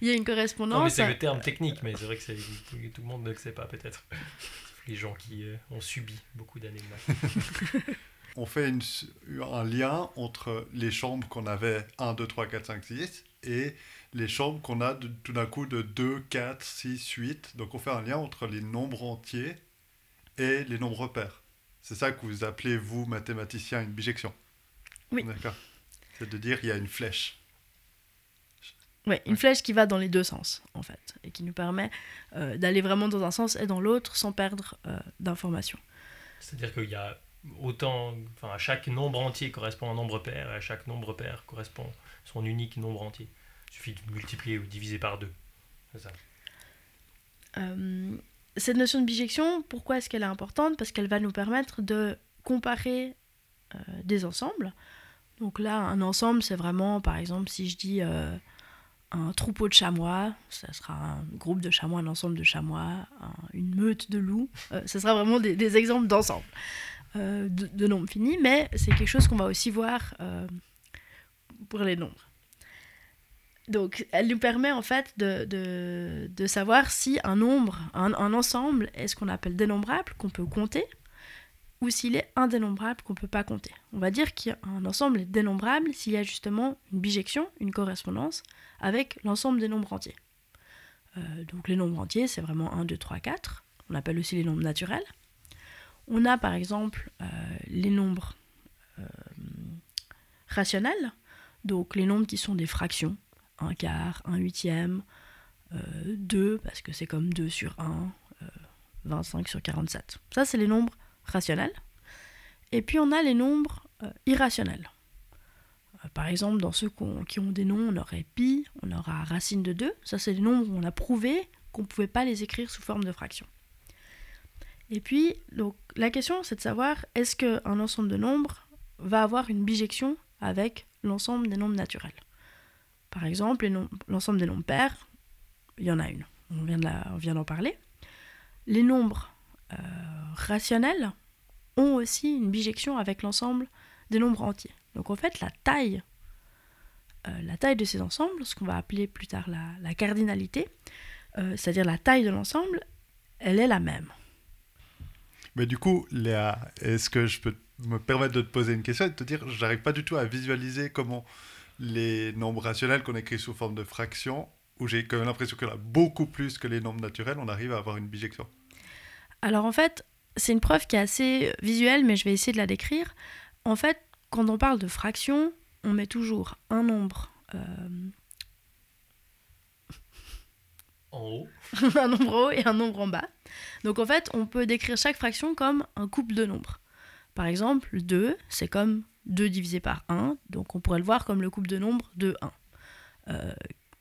Il y a une correspondance. Non, mais c'est le terme technique, mais c'est vrai que c'est- tout, tout le monde ne le sait pas, peut-être. Les gens qui euh, ont subi beaucoup d'années de maths. on fait une un lien entre les chambres qu'on avait 1, 2, 3, 4, 5, 6 et les chambres qu'on a de- tout d'un coup de 2, 4, 6, 8. Donc on fait un lien entre les nombres entiers et les nombres pairs. C'est ça que vous appelez, vous, mathématicien, une bijection. Oui. D'accord. C'est de dire qu'il y a une flèche. Ouais, une Ouais. flèche qui va dans les deux sens, en fait, et qui nous permet euh, d'aller vraiment dans un sens et dans l'autre sans perdre euh, d'informations. C'est-à-dire qu'il y a autant. Enfin, à chaque nombre entier correspond un nombre pair, et à chaque nombre pair correspond son unique nombre entier. Il suffit de multiplier ou diviser par deux. C'est ça. Euh, cette notion de bijection, pourquoi est-ce qu'elle est importante? Parce qu'elle va nous permettre de comparer euh, des ensembles. Donc là, un ensemble, c'est vraiment, par exemple, si je dis euh, un troupeau de chamois, ça sera un groupe de chamois, un ensemble de chamois, un- une meute de loups. Euh, ce sera vraiment des, exemples d'ensemble, euh, de, nombres finis, mais c'est quelque chose qu'on va aussi voir euh, pour les nombres. Donc, elle nous permet en fait de, de, savoir si un nombre, un ensemble, est ce qu'on appelle dénombrable, qu'on peut compter, ou s'il est indénombrable, qu'on ne peut pas compter. On va dire qu'un ensemble est dénombrable s'il y a justement une bijection, une correspondance, avec l'ensemble des nombres entiers. Euh, donc les nombres entiers, c'est vraiment 1, 2, 3, 4. On appelle aussi les nombres naturels. On a par exemple euh, les nombres euh, rationnels, donc les nombres qui sont des fractions, 1 quart, 1 huitième, 2, parce que c'est comme 2 sur 1, 25 sur 47. Ça, c'est les nombres rationnels. Et puis on a les nombres irrationnels. par exemple, dans ceux qui ont des noms, on aurait pi, on aura racine de 2. Ça, c'est des nombres où on a prouvé qu'on ne pouvait pas les écrire sous forme de fraction. Et puis, la question, c'est de savoir est-ce qu'un ensemble de nombres va avoir une bijection avec l'ensemble des nombres naturels? Par exemple, l'ensemble des nombres pairs, il y en a une. On vient d'en parler. Les nombres euh, rationnels ont aussi une bijection avec l'ensemble des nombres entiers. Donc en fait, la taille, euh, la taille de ces ensembles, ce qu'on va appeler plus tard la, cardinalité, euh, c'est-à-dire la taille de l'ensemble, elle est la même. Mais du coup, Léa, est-ce que je peux me permettre de te poser une question et de te dire, j'arrive pas du tout à visualiser comment les nombres rationnels qu'on écrit sous forme de fractions, où j'ai quand même l'impression qu'il y en a beaucoup plus que les nombres naturels, on arrive à avoir une bijection? Alors en fait, c'est une preuve qui est assez visuelle, mais je vais essayer de la décrire. En fait, quand on parle de fractions, on met toujours un nombre euh, en haut. un nombre en haut et un nombre en bas. Donc en fait, on peut décrire chaque fraction comme un couple de nombres. Par exemple, 2, c'est comme 2 divisé par 1, donc on pourrait le voir comme le couple de nombres de 1.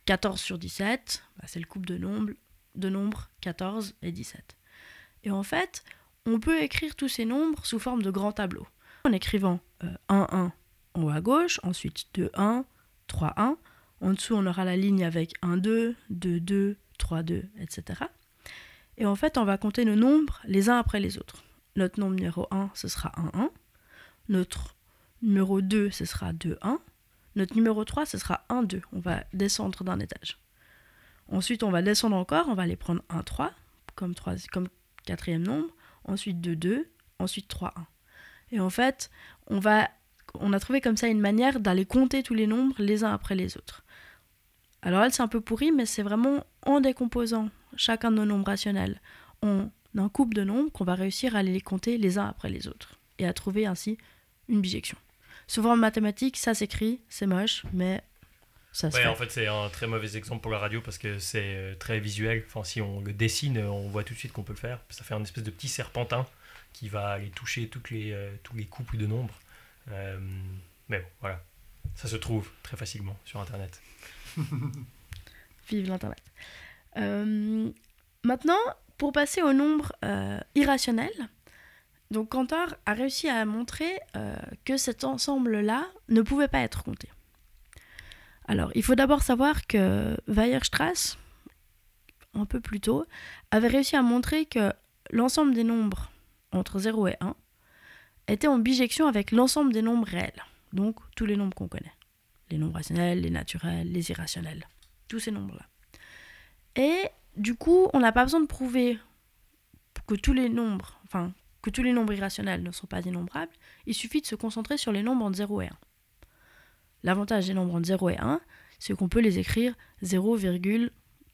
14 sur 17, bah, c'est le couple de nombres, de nombres 14 et 17. Et en fait, on peut écrire tous ces nombres sous forme de grands tableaux. En écrivant 1, 1 en haut à gauche, ensuite 2, 1, 3, 1. En dessous, on aura la ligne avec 1, 2, 2, 2, 3, 2, etc. Et en fait, on va compter nos nombres les uns après les autres. Notre nombre numéro 1, ce sera 1, 1. Notre numéro 2, ce sera 2, 1. Notre numéro 3, ce sera 1, 2. On va descendre d'un étage. Ensuite, on va descendre encore, on va aller prendre 1, 3 comme, 3, comme quatrième nombre. Ensuite 2, 2. Ensuite 3, 1. Et en fait, on, va, on a trouvé comme ça une manière d'aller compter tous les nombres les uns après les autres. Alors elle, c'est un peu pourri, mais c'est vraiment en décomposant chacun de nos nombres rationnels en un couple de nombres qu'on va réussir à les compter les uns après les autres et à trouver ainsi une bijection. Souvent en mathématiques, ça s'écrit, c'est moche, mais ça ouais, en fait, c'est un très mauvais exemple pour la radio parce que c'est euh, très visuel. Enfin, si on le dessine, on voit tout de suite qu'on peut le faire. Ça fait un espèce de petit serpentin qui va aller toucher toutes les, euh, tous les couples de nombres. Euh, mais bon, voilà. Ça se trouve très facilement sur Internet. Vive l'Internet. Euh, maintenant, pour passer au nombre euh, irrationnel, donc Cantor a réussi à montrer euh, que cet ensemble-là ne pouvait pas être compté. Alors, il faut d'abord savoir que Weierstrass, un peu plus tôt, avait réussi à montrer que l'ensemble des nombres entre 0 et 1 était en bijection avec l'ensemble des nombres réels, donc tous les nombres qu'on connaît. Les nombres rationnels, les naturels, les irrationnels, tous ces nombres-là. Et du coup, on n'a pas besoin de prouver que tous les nombres, enfin, que tous les nombres irrationnels ne sont pas innombrables, il suffit de se concentrer sur les nombres entre 0 et 1. L'avantage des nombres entre 0 et 1, c'est qu'on peut les écrire 0,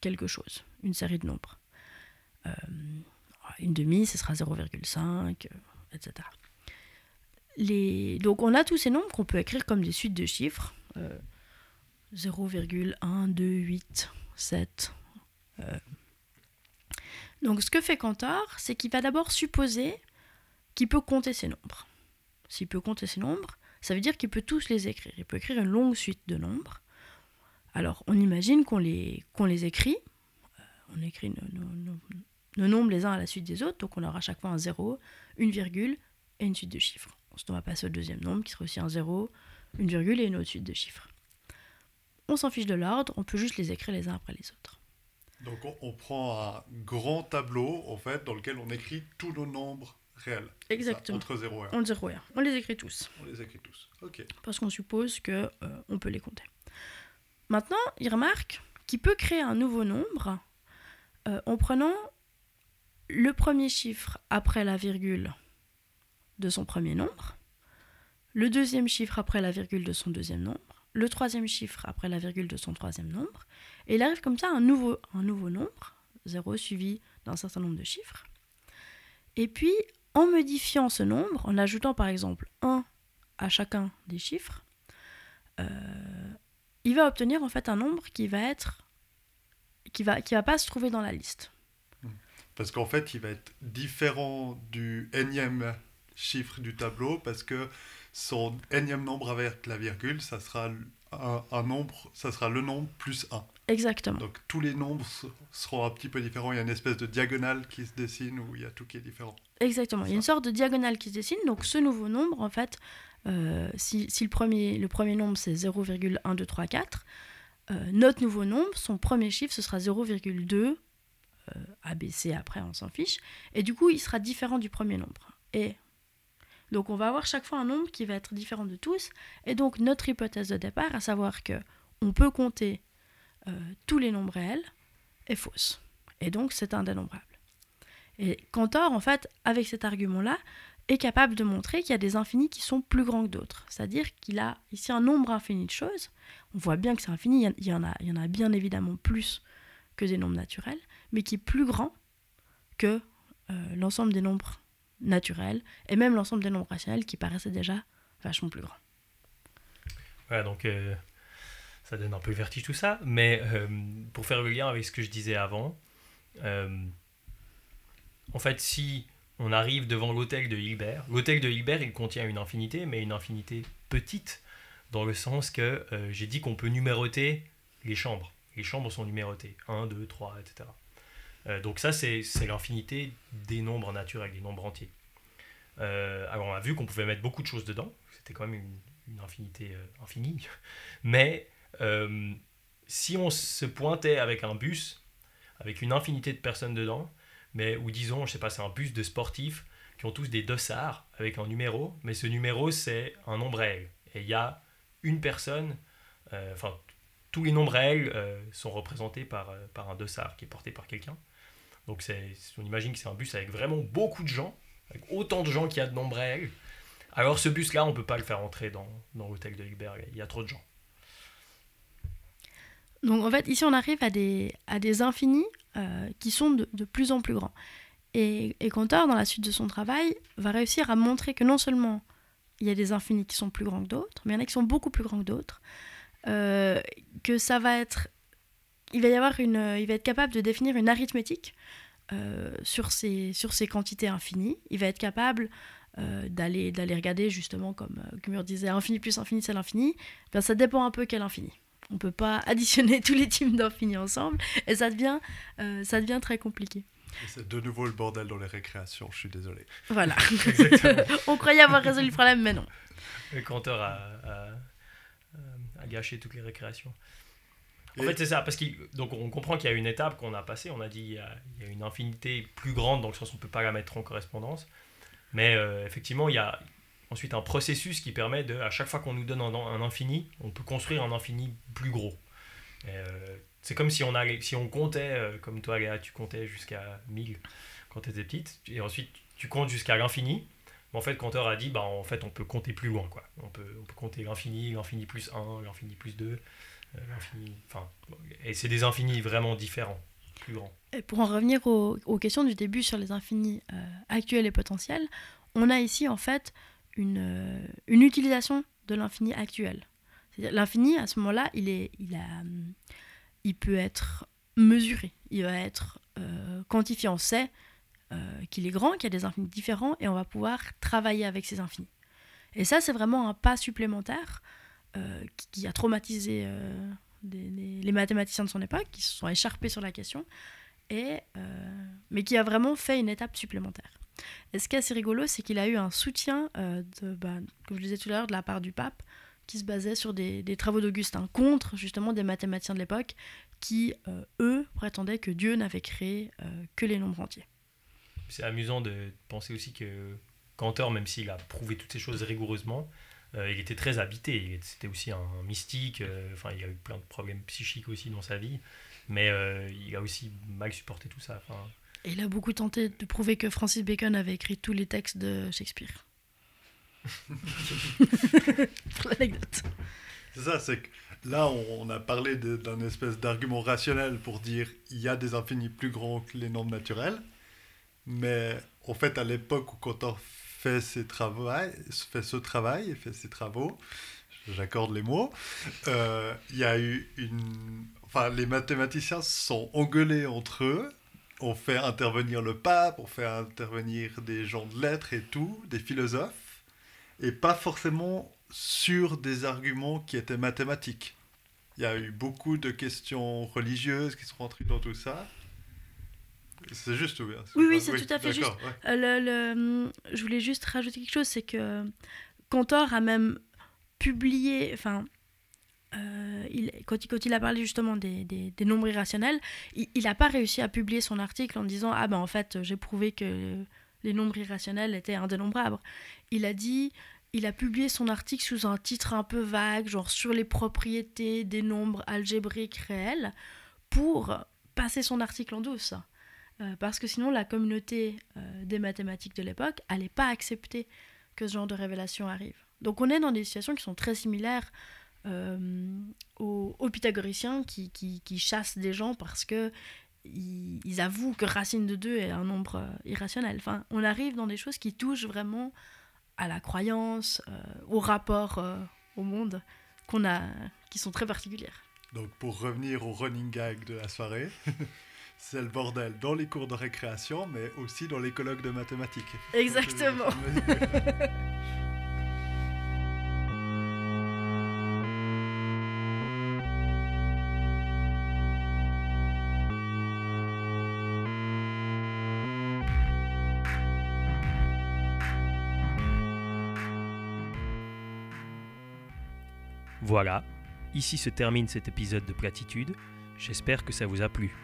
quelque chose, une série de nombres. Euh, une demi, ce sera 0,5, etc. Les... Donc on a tous ces nombres qu'on peut écrire comme des suites de chiffres. 0,1, 2, 8, 7, euh, donc ce que fait Cantor, c'est qu'il va d'abord supposer qu'il peut compter ces nombres. S'il peut compter ces nombres, ça veut dire qu'il peut tous les écrire. Il peut écrire une longue suite de nombres. Alors on imagine qu'on les, qu'on les écrit. Euh, on écrit nos, nombres les uns à la suite des autres. Donc on aura à chaque fois un 0, une virgule et une suite de chiffres. Ensuite on va passer au deuxième nombre qui sera aussi un 0, une virgule et une autre suite de chiffres. On s'en fiche de l'ordre, on peut juste les écrire les uns après les autres. Donc on, prend un grand tableau en fait dans lequel on écrit tous nos nombres ça, Exactement. Entre 0 et 1. On 0 et 1. On les écrit tous. On les écrit tous. Ok. parce qu'on suppose que euh, on peut les compter. Maintenant, il remarque qu'il peut créer un nouveau nombre euh, en prenant le premier chiffre après la virgule de son premier nombre, le deuxième chiffre après la virgule de son deuxième nombre, le troisième chiffre après la virgule de son troisième nombre, et il arrive comme ça à un nouveau, un nouveau nombre, 0 suivi d'un certain nombre de chiffres. Et puis, en modifiant ce nombre, en ajoutant par exemple 1 à chacun des chiffres, euh, il va obtenir en fait un nombre qui va être qui va qui va pas se trouver dans la liste. Parce qu'en fait, il va être différent du énième chiffre du tableau parce que son énième nombre avec la virgule, ça sera un, nombre, ça sera le nombre plus 1. Exactement. Donc tous les nombres seront un petit peu différents. Il y a une espèce de diagonale qui se dessine où il y a tout qui est différent. Exactement. Il y a une sorte de diagonale qui se dessine. Donc ce nouveau nombre, en fait, euh, si, si le, premier, le premier nombre c'est 0,1234, euh, notre nouveau nombre, son premier chiffre, ce sera 0,2, euh, ABC après, on s'en fiche. Et du coup, il sera différent du premier nombre. Et donc on va avoir chaque fois un nombre qui va être différent de tous. Et donc notre hypothèse de départ, à savoir que on peut compter euh, tous les nombres réels, est fausse. Et donc c'est indénombrable. Et Cantor, en fait, avec cet argument-là, est capable de montrer qu'il y a des infinis qui sont plus grands que d'autres. C'est-à-dire qu'il a ici un nombre infini de choses. On voit bien que c'est infini, il y en- a, il y en a bien évidemment plus que des nombres naturels, mais qui est plus grand que euh, l'ensemble des nombres naturels, et même l'ensemble des nombres rationnels qui paraissaient déjà vachement plus grands. Voilà, donc euh, ça donne un peu le vertige tout ça. Mais euh, pour faire le lien avec ce que je disais avant, euh, en fait, si on arrive devant l'hôtel de Hilbert, l'hôtel de Hilbert, il contient une infinité, mais une infinité petite, dans le sens que euh, j'ai dit qu'on peut numéroter les chambres. Les chambres sont numérotées, 1, 2, 3, etc. Donc ça, c'est l'infinité des nombres naturels, des nombres entiers. Alors on a vu qu'on pouvait mettre beaucoup de choses dedans, c'était quand même une, infinité infinie, mais euh, si on se pointait avec un bus, avec une infinité de personnes dedans, mais ou disons, je sais pas, c'est un bus de sportifs qui ont tous des dossards avec un numéro, mais ce numéro c'est un nombre réel. Et il y a une personne, euh, enfin tous les nombres réels euh, sont représentés par, par un dossard qui est porté par quelqu'un. Donc c'est, on imagine que c'est un bus avec vraiment beaucoup de gens, avec autant de gens qu'il y a de nombres réels. Alors ce bus-là, on ne peut pas le faire entrer dans, dans l'hôtel de Hilbert, il y a trop de gens. Donc en fait, ici on arrive à des, à des infinis euh, qui sont de, de plus en plus grands. Et, et Cantor, dans la suite de son travail, va réussir à montrer que non seulement il y a des infinis qui sont plus grands que d'autres, mais il y en a qui sont beaucoup plus grands que d'autres, euh, que ça va être... Il va y avoir une... Il va être capable de définir une arithmétique euh, sur, ces, sur ces quantités infinies. Il va être capable d'aller regarder justement, comme Gumur disait, infini plus infini, c'est l'infini. Ben, ça dépend un peu quel infini. On peut pas additionner tous les types d'infini ensemble et ça devient, euh, ça devient très compliqué. C'est de nouveau le bordel dans les récréations, je suis désolé. Voilà. On croyait avoir résolu le problème, mais non. Le canteur a, a- a gâché toutes les récréations. En Et- fait, c'est ça, parce qu'on donc on comprend qu'il y a une étape qu'on a passée. On a dit il y a, il y a une infinité plus grande, dans le sens où on ne peut pas la mettre en correspondance. Mais euh, effectivement, il y a ensuite un processus qui permet de, à chaque fois qu'on nous donne un, infini, on peut construire un infini plus gros. Euh, c'est comme si on, allait, si on comptait, euh, comme toi Léa, tu comptais jusqu'à 1000 quand tu étais petite, et ensuite tu comptes jusqu'à l'infini. Mais en fait, Cantor a dit, bah, en fait, on peut compter plus loin. Quoi. On, peut, on peut compter l'infini, l'infini plus 1, l'infini plus 2, euh. Enfin, et c'est des infinis vraiment différents, plus grands. Pour en revenir aux, questions du début sur les infinis actuels et potentiels, on a ici en fait une, euh, une utilisation de l'infini actuel. L'infini, à ce moment-là, il, il, hum, il peut être mesuré, il va être euh, quantifié. On sait euh, qu'il est grand, qu'il y a des infinis différents, et on va pouvoir travailler avec ces infinis. Et ça, c'est vraiment un pas supplémentaire euh, qui, a traumatisé euh, les mathématiciens de son époque, qui se sont écharpés sur la question, et, euh, mais qui a vraiment fait une étape supplémentaire. Et ce qui est assez rigolo, c'est qu'il a eu un soutien, euh, de, bah, comme je disais tout à l'heure, de la part du pape, qui se basait sur des, travaux d'Augustin contre justement des mathématiciens de l'époque qui, euh, eux, prétendaient que Dieu n'avait créé euh, que les nombres entiers. c'est amusant de penser aussi que Cantor, même s'il a prouvé toutes ces choses rigoureusement, il était très habité. C'était aussi un mystique. Enfin, il a eu plein de problèmes psychiques aussi dans sa vie. Mais il a aussi mal supporté tout ça. Et il a beaucoup tenté de prouver que Francis Bacon avait écrit tous les textes de Shakespeare. Pour l'anecdote. C'est ça, c'est que là, on, a parlé d'un espèce d'argument rationnel pour dire il y a des infinis plus grands que les nombres naturels. Mais en fait, à l'époque où Cantor fait, ses travaux, fait ce travail, et fait ses travaux, j'accorde les mots, euh, il y a eu une. Enfin, les mathématiciens se sont engueulés entre eux. On fait intervenir le pape, on fait intervenir des gens de lettres et tout, des philosophes, et pas forcément sur des arguments qui étaient mathématiques. Il y a eu beaucoup de questions religieuses qui sont rentrées dans tout ça. C'est juste ou bien? Oui, oui, c'est tout à fait ouais. Euh, le- le- je voulais juste rajouter quelque chose, c'est que Cantor a même publié, enfin, euh, quand, il, a parlé justement des nombres irrationnels, il n'a pas réussi à publier son article en disant Ah ben en fait, j'ai prouvé que les nombres irrationnels étaient indénombrables. Il a dit, il a publié son article sous un titre un peu vague, genre sur les propriétés des nombres algébriques réels, pour passer son article en douce. Euh, parce que sinon, la communauté euh, des mathématiques de l'époque n'allait pas accepter que ce genre de révélation arrive. Donc on est dans des situations qui sont très similaires euh, aux, aux pythagoriciens qui, qui, qui chassent des gens parce que ils, ils avouent que racine de 2 est un nombre euh, irrationnel. Enfin, on arrive dans des choses qui touchent vraiment à la croyance, euh, au rapport euh, au monde qu'on a, qui sont très particulières. Donc pour revenir au running gag de la soirée, c'est le bordel dans les cours de récréation, mais aussi dans les colloques de mathématiques. Exactement. Voilà, ici se termine cet épisode de Platitude. J'espère que ça vous a plu.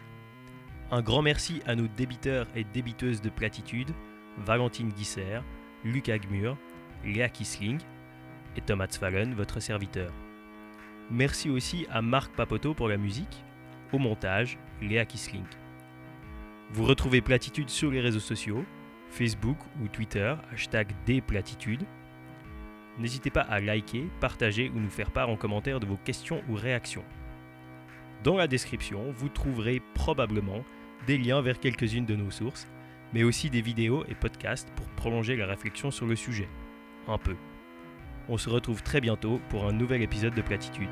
Un grand merci à nos débiteurs et débiteuses de Platitude, Valentine Guisser, Lucas Gmur, Léa Kisling et Thomas Fallen, votre serviteur. Merci aussi à Marc Papoto pour la musique, au montage, Léa Kisling. Vous retrouvez Platitude sur les réseaux sociaux, Facebook ou Twitter, hashtag Desplatitudes. N'hésitez pas à liker, partager ou nous faire part en commentaire de vos questions ou réactions. Dans la description, vous trouverez probablement des liens vers quelques-unes de nos sources, mais aussi des vidéos et podcasts pour prolonger la réflexion sur le sujet. Un peu. On se retrouve très bientôt pour un nouvel épisode de Platitude.